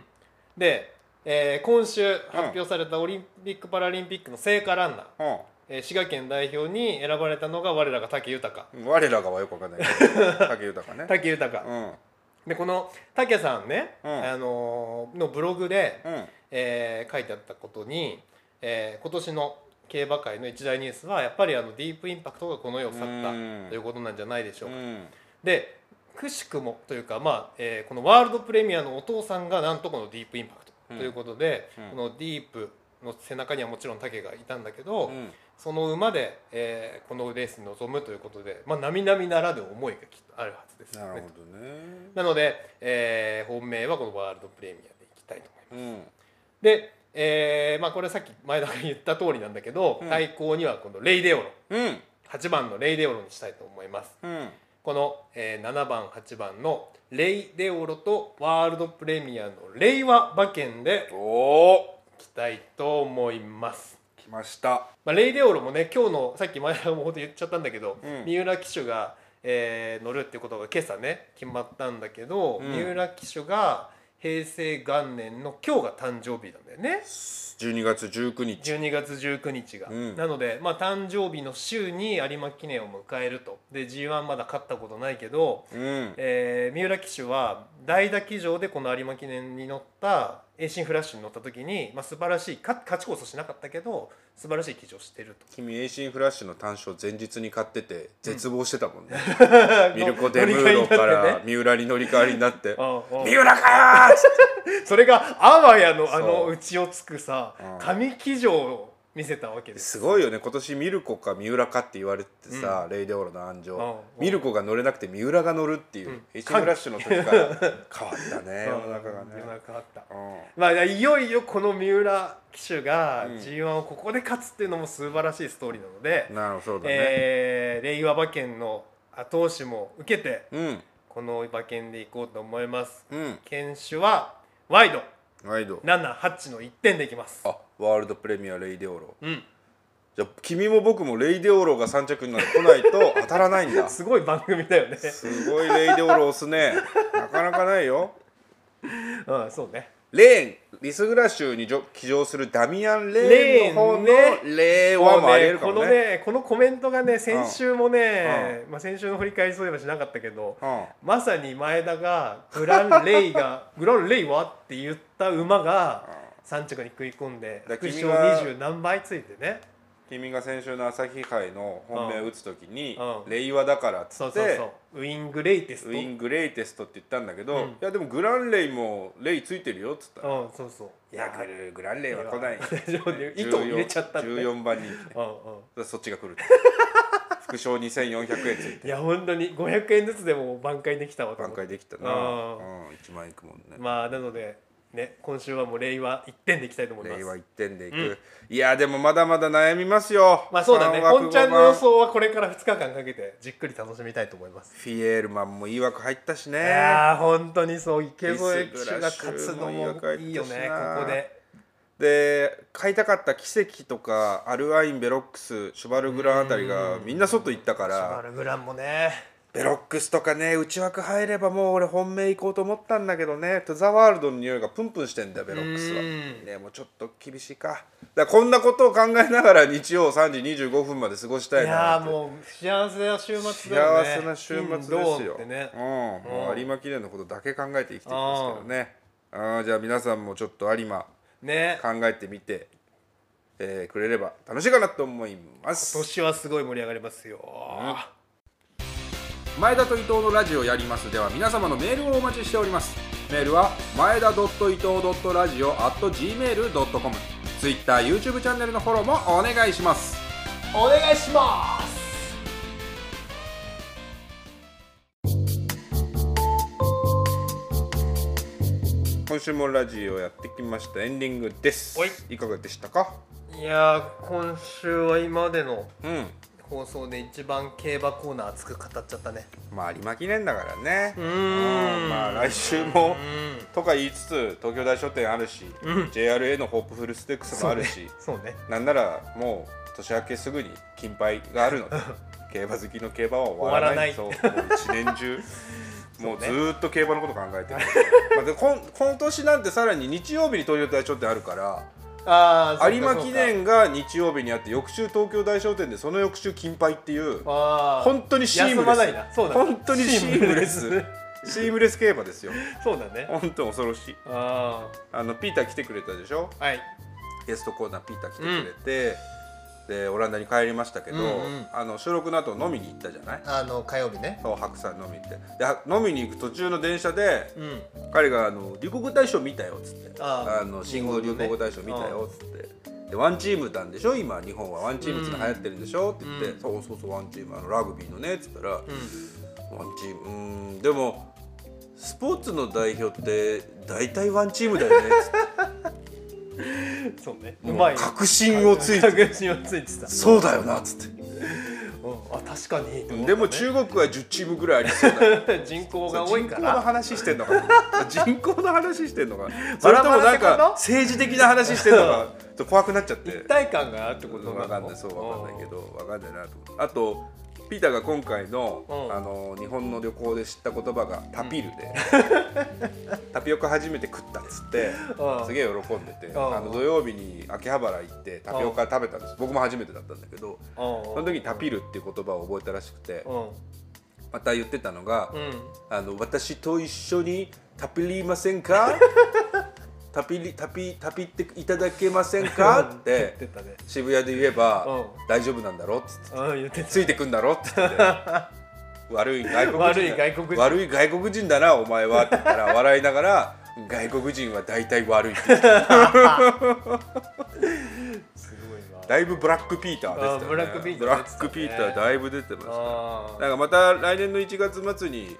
[SPEAKER 2] で、えー今週発表されたオリンピック・パラリンピックの聖火ランナー、
[SPEAKER 1] う
[SPEAKER 2] えー滋賀県代表に選ばれたのが我らが武豊。
[SPEAKER 1] ん。我らがはよくわかんないけど。竹豊ね。
[SPEAKER 2] 武豊、
[SPEAKER 1] うん。
[SPEAKER 2] でこの武さんね、
[SPEAKER 1] うん。
[SPEAKER 2] あのーのブログで、
[SPEAKER 1] うん。
[SPEAKER 2] えー書いてあったことに、えー今年の競馬界の一大ニュースはやっぱりあのディープインパクトがこの世を去った
[SPEAKER 1] うん。
[SPEAKER 2] ということなんじゃないでしょうか。
[SPEAKER 1] うん
[SPEAKER 2] でくしくもというか、まあえーこのワールドプレミアのお父さんがなんとこのディープインパクトということで、
[SPEAKER 1] うん。
[SPEAKER 2] このディープの背中にはもちろん竹がいたんだけど、
[SPEAKER 1] うん。
[SPEAKER 2] その馬で、えーこのレースに臨むということで、まあ、並々ならぬ思いがきっとあるはずですよね。
[SPEAKER 1] なるほ。どね。
[SPEAKER 2] なので、えー本命はこのワールドプレミアでいきたいと思います。
[SPEAKER 1] うん。
[SPEAKER 2] で、えーまあ、これさっき前田が言った通りなんだけど、
[SPEAKER 1] うん。
[SPEAKER 2] 対抗にはこのレイデオロ。
[SPEAKER 1] うん。
[SPEAKER 2] 8番のレイデオロにしたいと思います。
[SPEAKER 1] うん
[SPEAKER 2] この、えー7番8番のレイデオロとワールドプレミアの令和馬券で
[SPEAKER 1] おお
[SPEAKER 2] いきたいと思います。
[SPEAKER 1] 来ました。
[SPEAKER 2] まあ、レイデオロもね今日のさっき前田もほんと言っちゃったんだけど、
[SPEAKER 1] うん。
[SPEAKER 2] 三浦騎手が、えー乗るってことが今朝ね決まったんだけど、
[SPEAKER 1] うん。
[SPEAKER 2] 三浦騎手が平成元年の今日が誕生日なんだよね。
[SPEAKER 1] 12月19日。
[SPEAKER 2] 12月19日が、
[SPEAKER 1] うん。
[SPEAKER 2] なので、まあ、誕生日の週に有馬記念を迎えると。で g 1まだ勝ったことないけど、
[SPEAKER 1] うん。
[SPEAKER 2] えー三浦騎手は代打騎乗でこの有馬記念に乗ったエイシンフラッシュに乗った時に、まあ、素晴らしいか勝ちこそしなかったけど素晴らしい騎乗をしてると。
[SPEAKER 1] 君エイシンフラッシュの単勝前日に買ってて絶望してたもんね、ミルコ・デムーロから三浦に乗り換わりになって
[SPEAKER 2] うんうん。
[SPEAKER 1] 三浦かよーっつって。
[SPEAKER 2] それがあわやのあ
[SPEAKER 1] そう。
[SPEAKER 2] の内をつくさ
[SPEAKER 1] うん。
[SPEAKER 2] 神騎乗を見せたわけです。
[SPEAKER 1] すごいよね。今年ミルコか三浦かって言われてさ、レイデオロの鞍上、
[SPEAKER 2] うん。
[SPEAKER 1] ミルコが乗れなくて三浦が乗るっていう、
[SPEAKER 2] うん。
[SPEAKER 1] エイシンフラッシュの時から 変わったね世
[SPEAKER 2] う。ん
[SPEAKER 1] の中がね。
[SPEAKER 2] 世の中あった。
[SPEAKER 1] うん。
[SPEAKER 2] まあ、いよいよこの三浦騎手が
[SPEAKER 1] うん。
[SPEAKER 2] g 1をここで勝つっていうのも素晴らしいストーリーなので、
[SPEAKER 1] なるほどね、
[SPEAKER 2] えー令和馬券の後押しも受けて
[SPEAKER 1] うん。
[SPEAKER 2] この馬券でいこうと思います。
[SPEAKER 1] うん。
[SPEAKER 2] 犬種はワイド。
[SPEAKER 1] ワイド。
[SPEAKER 2] 78の1点でいきます。
[SPEAKER 1] あワールドプレミアレイデオロ。
[SPEAKER 2] うん。
[SPEAKER 1] じゃあ君も僕もレイデオロが3着になって来ないと 当たらないんだ。
[SPEAKER 2] すごい番組だよね。
[SPEAKER 1] すごいレイデオロ押すね。なかなかないよ。
[SPEAKER 2] うんそうね。
[SPEAKER 1] レーンリスグラ州に騎乗するダミアン・レーンの方の
[SPEAKER 2] レ
[SPEAKER 1] レーンはもありえるか
[SPEAKER 2] この
[SPEAKER 1] もね
[SPEAKER 2] ねこのコメントがね先週もね、まあ、先週の振り返りそういえばしなかったけど、
[SPEAKER 1] うん。
[SPEAKER 2] まさに前田がグランレイが グランレイは？って言った馬が3着に食い込んで副賞
[SPEAKER 1] 君が
[SPEAKER 2] 20何倍ついてね。
[SPEAKER 1] 君が先週の朝日杯の本命を打つ時に
[SPEAKER 2] うん。
[SPEAKER 1] 令和だからっつって
[SPEAKER 2] そうそうそう。ウィングレイテスト。
[SPEAKER 1] ウィングレイテストって言ったんだけど、
[SPEAKER 2] うん。
[SPEAKER 1] いやでもグランレイもレイついてるよっつったら、
[SPEAKER 2] うんそうそう。
[SPEAKER 1] いやグランレイは来ない
[SPEAKER 2] 糸を入れちゃったんで、ね、
[SPEAKER 1] 14番人気。ね
[SPEAKER 2] う
[SPEAKER 1] そっちが来る 副賞2400円ついて
[SPEAKER 2] いや本当に500円ずつでも挽回できたわ
[SPEAKER 1] 挽回できたな、
[SPEAKER 2] う
[SPEAKER 1] うんん、1万いくもんね、
[SPEAKER 2] まあなのでね今週はもう令和1点でいきたいと思います。
[SPEAKER 1] 令和1点でいく、
[SPEAKER 2] うん。
[SPEAKER 1] いやでもまだまだ悩みますよ。
[SPEAKER 2] まあそうだね。本ちゃんの予想はこれから2日間かけてじっくり楽しみたいと思います。
[SPEAKER 1] フィエールマンもいい枠入ったしね。
[SPEAKER 2] いやー本当にそう池添騎手が勝つのも
[SPEAKER 1] もいい
[SPEAKER 2] よねここで。
[SPEAKER 1] で買いたかった奇跡とかアルアインベロックスシュバルグランあたりがみんな外行ったか
[SPEAKER 2] シュバ
[SPEAKER 1] ら
[SPEAKER 2] ルグランもね
[SPEAKER 1] ベロックスとかね内枠入ればもう俺本命行こうと思ったんだけどね。トゥザワールドの匂いがプンプンしてんだよベロックスは。
[SPEAKER 2] うん。
[SPEAKER 1] ねもうちょっと厳しいか。だこんなことを考えながら日曜3時25分まで過ごした
[SPEAKER 2] い
[SPEAKER 1] いなって。
[SPEAKER 2] やーもう幸せな週末だよね。
[SPEAKER 1] 幸せな週末ですよ、
[SPEAKER 2] ね。
[SPEAKER 1] うん、もう有馬記念のことだけ考えて生きていきますけどね。あーじゃあ皆さんもちょっと有馬
[SPEAKER 2] ね。
[SPEAKER 1] 考えてみて、えーくれれば楽しいかなと思います。
[SPEAKER 2] 今年はすごい盛り上がりますよ、
[SPEAKER 1] 前田と伊藤のラジオやります。では皆様のメールをお待ちしております。メールは前田伊藤ラジオ at gmail.com Twitter、YouTube チャンネルのフォローもお願いします。
[SPEAKER 2] お願いします。
[SPEAKER 1] 今週もラジオやってきました。エンディングです。
[SPEAKER 2] おい。
[SPEAKER 1] いかがでしたか？
[SPEAKER 2] いやー今週は今までの
[SPEAKER 1] うん
[SPEAKER 2] 放送で一番競馬コーナー熱く語っちゃったね。
[SPEAKER 1] まあ有馬記念だからね。
[SPEAKER 2] うーん。
[SPEAKER 1] まあ来週も
[SPEAKER 2] うん。
[SPEAKER 1] とか言いつつ東京大書店あるし、
[SPEAKER 2] うん。
[SPEAKER 1] JRA のホープフルステークスもあるし、
[SPEAKER 2] そうね。
[SPEAKER 1] なんならもう年明けすぐに金杯があるので競馬好きの競馬は終わらない。一年中 もうずっと競馬のこと考えてる。まあでこん今年なんてさらに日曜日に東京大書店あるから
[SPEAKER 2] ああ
[SPEAKER 1] 有馬記念が日曜日にあって翌週東京大商店でその翌週金杯っていう本当にシームレス。
[SPEAKER 2] ないな。そうだ
[SPEAKER 1] 本当にシームレス。シームレス。競馬ですよ。
[SPEAKER 2] そうだね。
[SPEAKER 1] 本当に恐ろしい。
[SPEAKER 2] あ
[SPEAKER 1] あのピーター来てくれたでしょ？
[SPEAKER 2] あはい。
[SPEAKER 1] ゲストコーナーピーター来てくれて、でオランダに帰りましたけど、
[SPEAKER 2] うんうん。
[SPEAKER 1] あの収録の後飲みに行ったじゃない？
[SPEAKER 2] あの火曜日ね。
[SPEAKER 1] そう白山飲み行って。では飲みに行く途中の電車で
[SPEAKER 2] うん。
[SPEAKER 1] 彼があの「流行語大賞見たよ」っつって「
[SPEAKER 2] ああ。
[SPEAKER 1] の新語流行語大賞見たよ」っつって。でワンチームなんでしょ？今日本は。ワンチームって流行ってるんでしょ、って言って、
[SPEAKER 2] うん。
[SPEAKER 1] そうそうそうワンチーム。あのラグビーのねっつったら、
[SPEAKER 2] うん。
[SPEAKER 1] ワンチーム。うーん。でもスポーツの代表って大体ワンチームだよね。っつって
[SPEAKER 2] そうね。
[SPEAKER 1] もう
[SPEAKER 2] うまい
[SPEAKER 1] 確信をついて
[SPEAKER 2] 確信をついてた。
[SPEAKER 1] そうだよなっつって。
[SPEAKER 2] うん。あ確かに。
[SPEAKER 1] でも中国は10チームぐらいありそうだ。よ
[SPEAKER 2] 人口が多い
[SPEAKER 1] 人口の話してんのかな。人口の話してんのかな。それともなん
[SPEAKER 2] ラってこと？
[SPEAKER 1] か政治的な話してんのかちょっと怖くなっちゃって。
[SPEAKER 2] 一体感があるってこと
[SPEAKER 1] わかんないそうわかんないけど。わかんないなと思って。あとピーターが今回の,、
[SPEAKER 2] うん。
[SPEAKER 1] あの日本の旅行で知った言葉がタピルで、タピオカ初めて食ったっつって
[SPEAKER 2] うん。
[SPEAKER 1] すげえ喜んでて、
[SPEAKER 2] うん。
[SPEAKER 1] あの土曜日に秋葉原行ってタピオカ食べたんです。僕も初めてだったんだけど
[SPEAKER 2] そ
[SPEAKER 1] その時にタピルっていう言葉を覚えたらしくて
[SPEAKER 2] うん。
[SPEAKER 1] また言ってたのが、
[SPEAKER 2] うん。
[SPEAKER 1] あの私と一緒にタピりませんか？タピりタピタピっていただけませんか？っ
[SPEAKER 2] て。
[SPEAKER 1] 渋谷で言えば、
[SPEAKER 2] うん。
[SPEAKER 1] 大丈夫なんだろ？っつってついてくんだろ？って言って。悪い外国人だ。
[SPEAKER 2] 悪い外国人。
[SPEAKER 1] だなお前はって言ったら 笑いながら外国人は大体悪いって言ってた
[SPEAKER 2] すごいわ
[SPEAKER 1] だいぶブラックピーターですよね。
[SPEAKER 2] あブラックピーター
[SPEAKER 1] だいぶ出てました。なんかまた来年の1月末に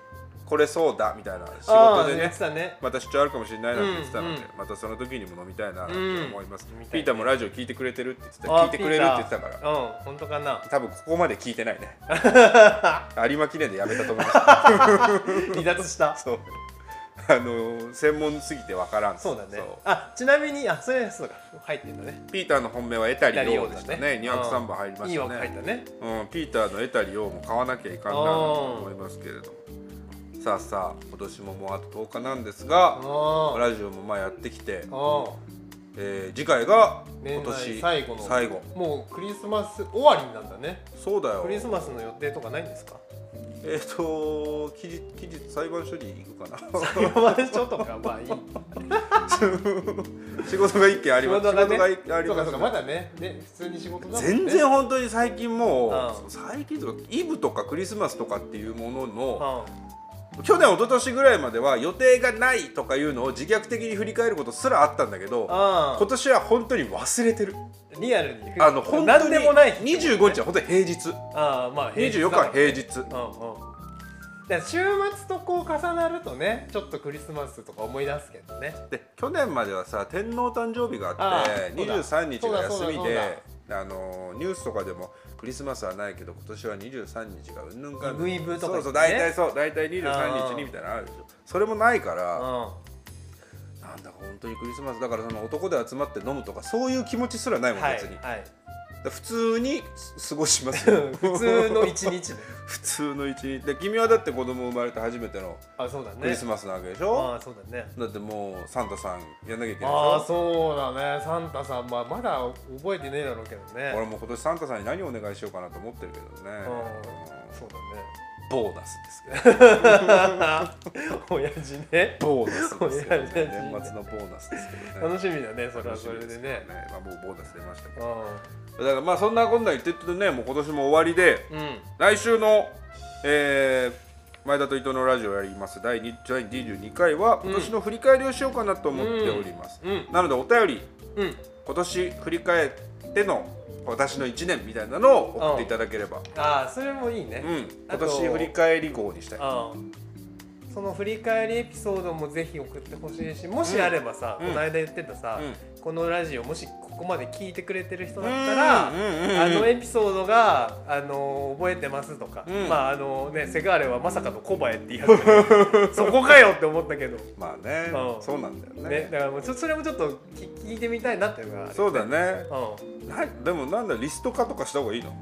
[SPEAKER 1] これそうだみたいな仕事でね
[SPEAKER 2] ね。
[SPEAKER 1] また出張あるかもしれないなって言ってたので、またその時にも飲みたいなって思います、
[SPEAKER 2] うん。
[SPEAKER 1] ピーターもラジオ聞いてくれてるって言ってた
[SPEAKER 2] あ
[SPEAKER 1] 聞いてくれるって言ってたから。
[SPEAKER 2] うん本当かな。
[SPEAKER 1] 多分ここまで聞いてないね。有馬記念でやめたと思います。
[SPEAKER 2] 離脱した。
[SPEAKER 1] そう。あの専門すぎてわからん。
[SPEAKER 2] そうだね。あちなみにあそれそうだ入ってんだね。
[SPEAKER 1] ピーターの本命はエタリオでしたね。203番入りま
[SPEAKER 2] いい枠
[SPEAKER 1] したね
[SPEAKER 2] 入ったね。
[SPEAKER 1] うん、ピーターのエタリオも買わなきゃいかんなと思いますけれどもさあさあ今年ももうあと10日なんですが
[SPEAKER 2] あ
[SPEAKER 1] ラジオもまあやってきて、
[SPEAKER 2] あ
[SPEAKER 1] えー次回が今年
[SPEAKER 2] 最後の。
[SPEAKER 1] 最後。
[SPEAKER 2] もうクリスマス終わりなんだね。
[SPEAKER 1] そうだよ。
[SPEAKER 2] クリスマスの予定とかないんですか？
[SPEAKER 1] えっ、と期日期日裁判所に行くかな。
[SPEAKER 2] 裁判所とかまあいい。
[SPEAKER 1] 仕事が一件あります。
[SPEAKER 2] 仕事が
[SPEAKER 1] あります。
[SPEAKER 2] まだね。ね普通に仕事ね。
[SPEAKER 1] 全然本当に最近もう、
[SPEAKER 2] うん。
[SPEAKER 1] 最近とかイブとかクリスマスとかっていうものの、
[SPEAKER 2] う
[SPEAKER 1] 去年一昨年ぐらいまでは予定がないとかいうのを自虐的に振り返ることすらあったんだけど
[SPEAKER 2] ん。
[SPEAKER 1] 今年は本当に忘れてる。
[SPEAKER 2] リアルに
[SPEAKER 1] あの本当
[SPEAKER 2] 何
[SPEAKER 1] に
[SPEAKER 2] でもない日
[SPEAKER 1] 25日は本当に平日。
[SPEAKER 2] ああまあ
[SPEAKER 1] 24日は平日。
[SPEAKER 2] うんうん。で週末とこう重なるとねちょっとクリスマスとか思い出すけどね。
[SPEAKER 1] で去年まではさ天皇誕生日があって
[SPEAKER 2] ああそうだ
[SPEAKER 1] 23日が休みであのニュースとかでもクリスマスはないけど今年は23日がうんぬんかんぬん。
[SPEAKER 2] イブイブとか
[SPEAKER 1] そうそう
[SPEAKER 2] ね
[SPEAKER 1] 大体そう大体23日にみたいなのあるでしょそれもないから。
[SPEAKER 2] う
[SPEAKER 1] なんだか本当にクリスマス。だからその男で集まって飲むとかそういう気持ちすらないもん
[SPEAKER 2] んはい
[SPEAKER 1] 別に、
[SPEAKER 2] はい。
[SPEAKER 1] ら普通に過ごしますよ。
[SPEAKER 2] 普通の一日ね。
[SPEAKER 1] 普通の一日。で君はだって子供生まれて初めての
[SPEAKER 2] あそうだね。
[SPEAKER 1] クリスマスなわけでしょ、
[SPEAKER 2] ああそうだね。
[SPEAKER 1] だってもうサンタさんやんなきゃいけないでし
[SPEAKER 2] あ
[SPEAKER 1] ょ？
[SPEAKER 2] あそうだね。サンタさん、まあ、まだ覚えてねえだろうけどね。
[SPEAKER 1] 俺も今年サンタさんに何をお願いしようかなと思ってるけどね。
[SPEAKER 2] うんそうだ
[SPEAKER 1] ボーナスですけど。
[SPEAKER 2] ね 親父ね。
[SPEAKER 1] ボーナスですけど、ね、年末のボーナスですけどね。
[SPEAKER 2] 楽しみだねそれはそれで
[SPEAKER 1] 楽しみす
[SPEAKER 2] ね。
[SPEAKER 1] まあ、もうボーナス出ましたけ
[SPEAKER 2] う
[SPEAKER 1] どだからまあそんなこんな言ってるとねもう今年も終わりで
[SPEAKER 2] んうん。
[SPEAKER 1] 来週の、えー前田と伊藤のラジオをやります。第2第22回は今年の振り返りをしようかなと思っております、
[SPEAKER 2] うん。
[SPEAKER 1] なのでお便り
[SPEAKER 2] うん。
[SPEAKER 1] 今年振り返っての私の1年みたいなのを送っていただければ、
[SPEAKER 2] ああそれもいいね。
[SPEAKER 1] 今年振り返り号にしたい
[SPEAKER 2] その振り返りエピソードもぜひ送ってほしいしもしあればさ、
[SPEAKER 1] うん。
[SPEAKER 2] この間言ってたさ、
[SPEAKER 1] う
[SPEAKER 2] このラジオもしここまで聞いてくれてる人だったら、あのエピソードがあの覚えてますとか、
[SPEAKER 1] うん。
[SPEAKER 2] まああのねセガーレはまさかのコバエって言い始めた そこかよって思ったけど、
[SPEAKER 1] まあね、
[SPEAKER 2] うん。
[SPEAKER 1] そうなんだよね。
[SPEAKER 2] ねだからもうちょそれもちょっと聞聞いてみたいなっていうのがある
[SPEAKER 1] そうだね。
[SPEAKER 2] うん、
[SPEAKER 1] なでもなんだリスト化とかした方がいいの？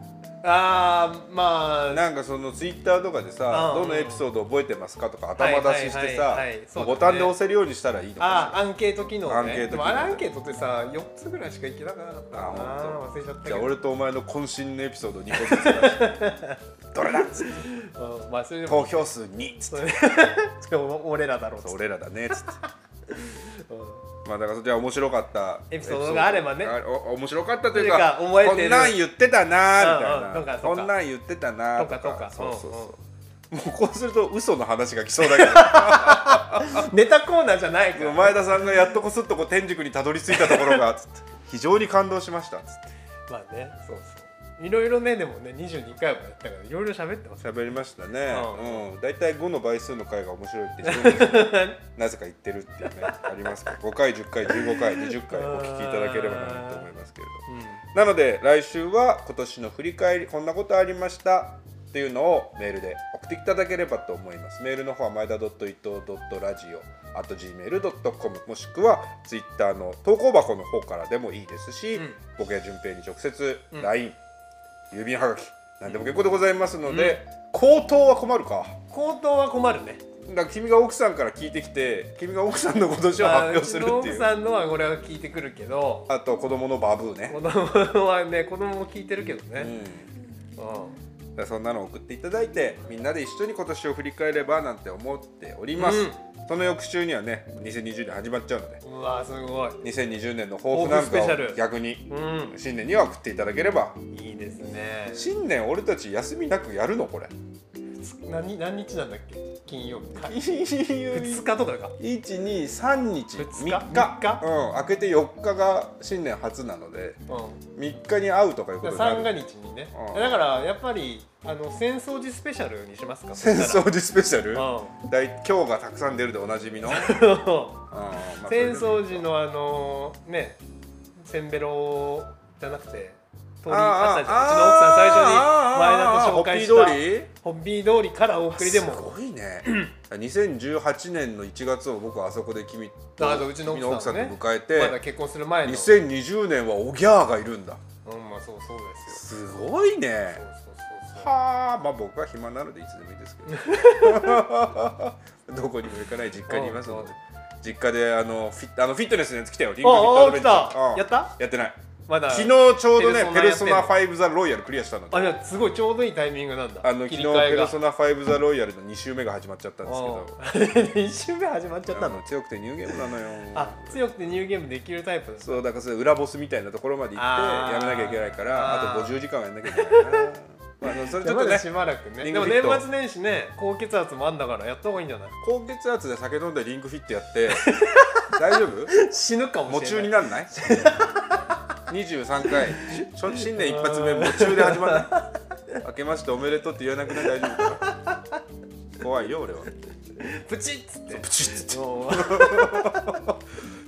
[SPEAKER 2] あーまあ。
[SPEAKER 1] なんかそのツイッターとかでさ、
[SPEAKER 2] うん。
[SPEAKER 1] どのエピソード覚えてますかとか頭出ししてさボタンで押せるようにしたらいいのか
[SPEAKER 2] あアンケート機能ね。
[SPEAKER 1] アンケート機能
[SPEAKER 2] アンケートってさ4つぐらいしかいけなかったな。
[SPEAKER 1] あ本
[SPEAKER 2] 忘れちゃった
[SPEAKER 1] じゃあ俺とお前の渾身のエピソード2個ずつどれだっつって
[SPEAKER 2] うんまあそれ
[SPEAKER 1] 投票数2っつって。
[SPEAKER 2] 俺らだろうっつって。
[SPEAKER 1] 俺らだねっつって。
[SPEAKER 2] うん
[SPEAKER 1] まあだからじゃあ面白かった。
[SPEAKER 2] エピソードがあればね。
[SPEAKER 1] お面白かったという
[SPEAKER 2] か
[SPEAKER 1] こんなん言ってたなーみ
[SPEAKER 2] うんうん
[SPEAKER 1] たいな
[SPEAKER 2] とかとか
[SPEAKER 1] こんなん言ってたなー
[SPEAKER 2] とかとか。
[SPEAKER 1] そうそうそう
[SPEAKER 2] うんう。ん
[SPEAKER 1] もうこうすると嘘の話が来そうだけど。
[SPEAKER 2] ネタコーナーじゃないから。
[SPEAKER 1] 前田さんがやっとこすっとこう天竺にたどり着いたところがつって。非常に感動しましたつって。
[SPEAKER 2] まあね。そうそういろいろねでもね22回もやったからいろいろ喋ってます。
[SPEAKER 1] 喋りましたね。
[SPEAKER 2] う
[SPEAKER 1] うん。大体5の倍数の回が面白いって なぜか言ってるっていうねありますけど。5回10回15回20回お聞きいただければなと思いますけれど。なので来週は今年の振り返りこんなことありましたっていうのをメールで送っていただければと思います。メールの方は前田伊藤ラジオ at gmail.com もしくは Twitter の投稿箱の方からでもいいですし、
[SPEAKER 2] うん。
[SPEAKER 1] 僕や順平に直接
[SPEAKER 2] うん
[SPEAKER 1] LINE、郵便はがき何でも結構でございますので、口頭は困るか。
[SPEAKER 2] 口頭は困るね。
[SPEAKER 1] だから君が奥さんから聞いてきて君が奥さんの今年を発表するっていう。
[SPEAKER 2] まあさんのはこれは聞いてくるけど
[SPEAKER 1] あと子供のバブーね。
[SPEAKER 2] 子供はね子供も聞いてるけどね、
[SPEAKER 1] うん。
[SPEAKER 2] うん
[SPEAKER 1] そんなの送っていただいてみんなで一緒に今年を振り返ればなんて思っております、
[SPEAKER 2] うん。
[SPEAKER 1] その翌週にはね2020年始まっちゃうので。
[SPEAKER 2] うわすごい。
[SPEAKER 1] 2020年の抱負なんかを
[SPEAKER 2] 抱負スペシャル。
[SPEAKER 1] 逆に
[SPEAKER 2] うん。
[SPEAKER 1] 新年には送っていただければ。
[SPEAKER 2] いいですね。
[SPEAKER 1] 新年俺たち休みなくやるのこれ
[SPEAKER 2] 何何日なんだっけ？金曜日。か
[SPEAKER 1] 2
[SPEAKER 2] 2日とかか。
[SPEAKER 1] 123日。
[SPEAKER 2] 二
[SPEAKER 1] 3
[SPEAKER 2] 日
[SPEAKER 1] 日。
[SPEAKER 2] 三日？
[SPEAKER 1] うん。明けて4日が新年初なので
[SPEAKER 2] うん。
[SPEAKER 1] 3日に会うとかいうことにな
[SPEAKER 2] 三が
[SPEAKER 1] る
[SPEAKER 2] 日にね。
[SPEAKER 1] うん。
[SPEAKER 2] だからやっぱりあの戦争時スペシャルにしますか
[SPEAKER 1] 戦争時スペシャル？
[SPEAKER 2] うん。
[SPEAKER 1] 大今日がたくさん出るでおなじみの、うん。まあ
[SPEAKER 2] 戦争時のあのねせんべろじゃなくて通りあったじゃんうちの奥さん最初に前田と紹介した
[SPEAKER 1] ホッピー通り
[SPEAKER 2] ホッピー通りからお送りでも
[SPEAKER 1] すごいね2018年の1月を僕はあそこで君と
[SPEAKER 2] あうちの
[SPEAKER 1] 奥さんと
[SPEAKER 2] 奥さんね
[SPEAKER 1] 迎えて
[SPEAKER 2] まだ結婚する前の
[SPEAKER 1] 2020年はおぎゃーがいるんだ
[SPEAKER 2] うんまあそうそうですよ
[SPEAKER 1] すごいね
[SPEAKER 2] そうそう
[SPEAKER 1] はあまあ僕は暇なのでいつでもいいですけどどこにも行かない実家にいますので実家であのフィあのフィットネスのやつ来たよリングフィットアドベンチャ
[SPEAKER 2] ああ来た
[SPEAKER 1] うん
[SPEAKER 2] やった
[SPEAKER 1] やってない
[SPEAKER 2] まだ
[SPEAKER 1] 昨日ちょうどねペルソナ
[SPEAKER 2] ペルソナ
[SPEAKER 1] 5ザロイヤルクリアしたので
[SPEAKER 2] あじゃあすごいちょうどいいタイミングなんだ。
[SPEAKER 1] あの昨日ペルソナ5ザロイヤルの2周目が始まっちゃったんですけど。
[SPEAKER 2] あ一 周目始まっちゃったの？
[SPEAKER 1] 強くてニューゲームなのよ。
[SPEAKER 2] あ強くてニューゲームできるタイプです
[SPEAKER 1] そうだからそれ裏ボスみたいなところまで行ってやめなきゃいけないからあと
[SPEAKER 2] あー
[SPEAKER 1] 50時間はやんなきゃいけないな まあそれちょっとね
[SPEAKER 2] まだしばらくね。でも年末年始ね高血圧もあんだからやった方がいいんじゃない？
[SPEAKER 1] 高血圧で酒飲んでリングフィットやって。大丈夫？
[SPEAKER 2] 死ぬかも
[SPEAKER 1] 夢
[SPEAKER 2] しれない。
[SPEAKER 1] 中になんない？23回。し新年一発目夢中で始まらない明けましておめでとうって言わなくない大丈夫か？な怖いよ俺は。
[SPEAKER 2] プチッつって。
[SPEAKER 1] プチッつって。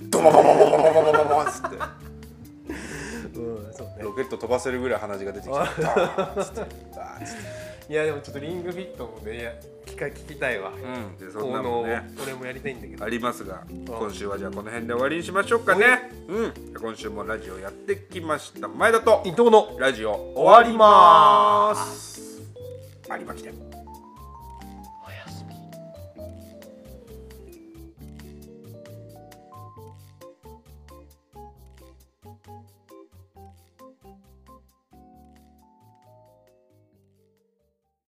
[SPEAKER 1] ドババババババババババっつって
[SPEAKER 2] うんそうね
[SPEAKER 1] ロケット飛ばせるぐらい鼻血が出てきてダーンっつってダーンっつって
[SPEAKER 2] いやでもちょっとリングフィットもね機会聞きたいわ。
[SPEAKER 1] うん。でそんなもんね。
[SPEAKER 2] 俺もやりたいんだけど。
[SPEAKER 1] ありますが今週はじゃあこの辺で終わりにしましょうかね。うん。今週もラジオやってきました。前田と
[SPEAKER 2] 伊藤の
[SPEAKER 1] ラジオ終
[SPEAKER 2] 終わります。
[SPEAKER 1] ありまきて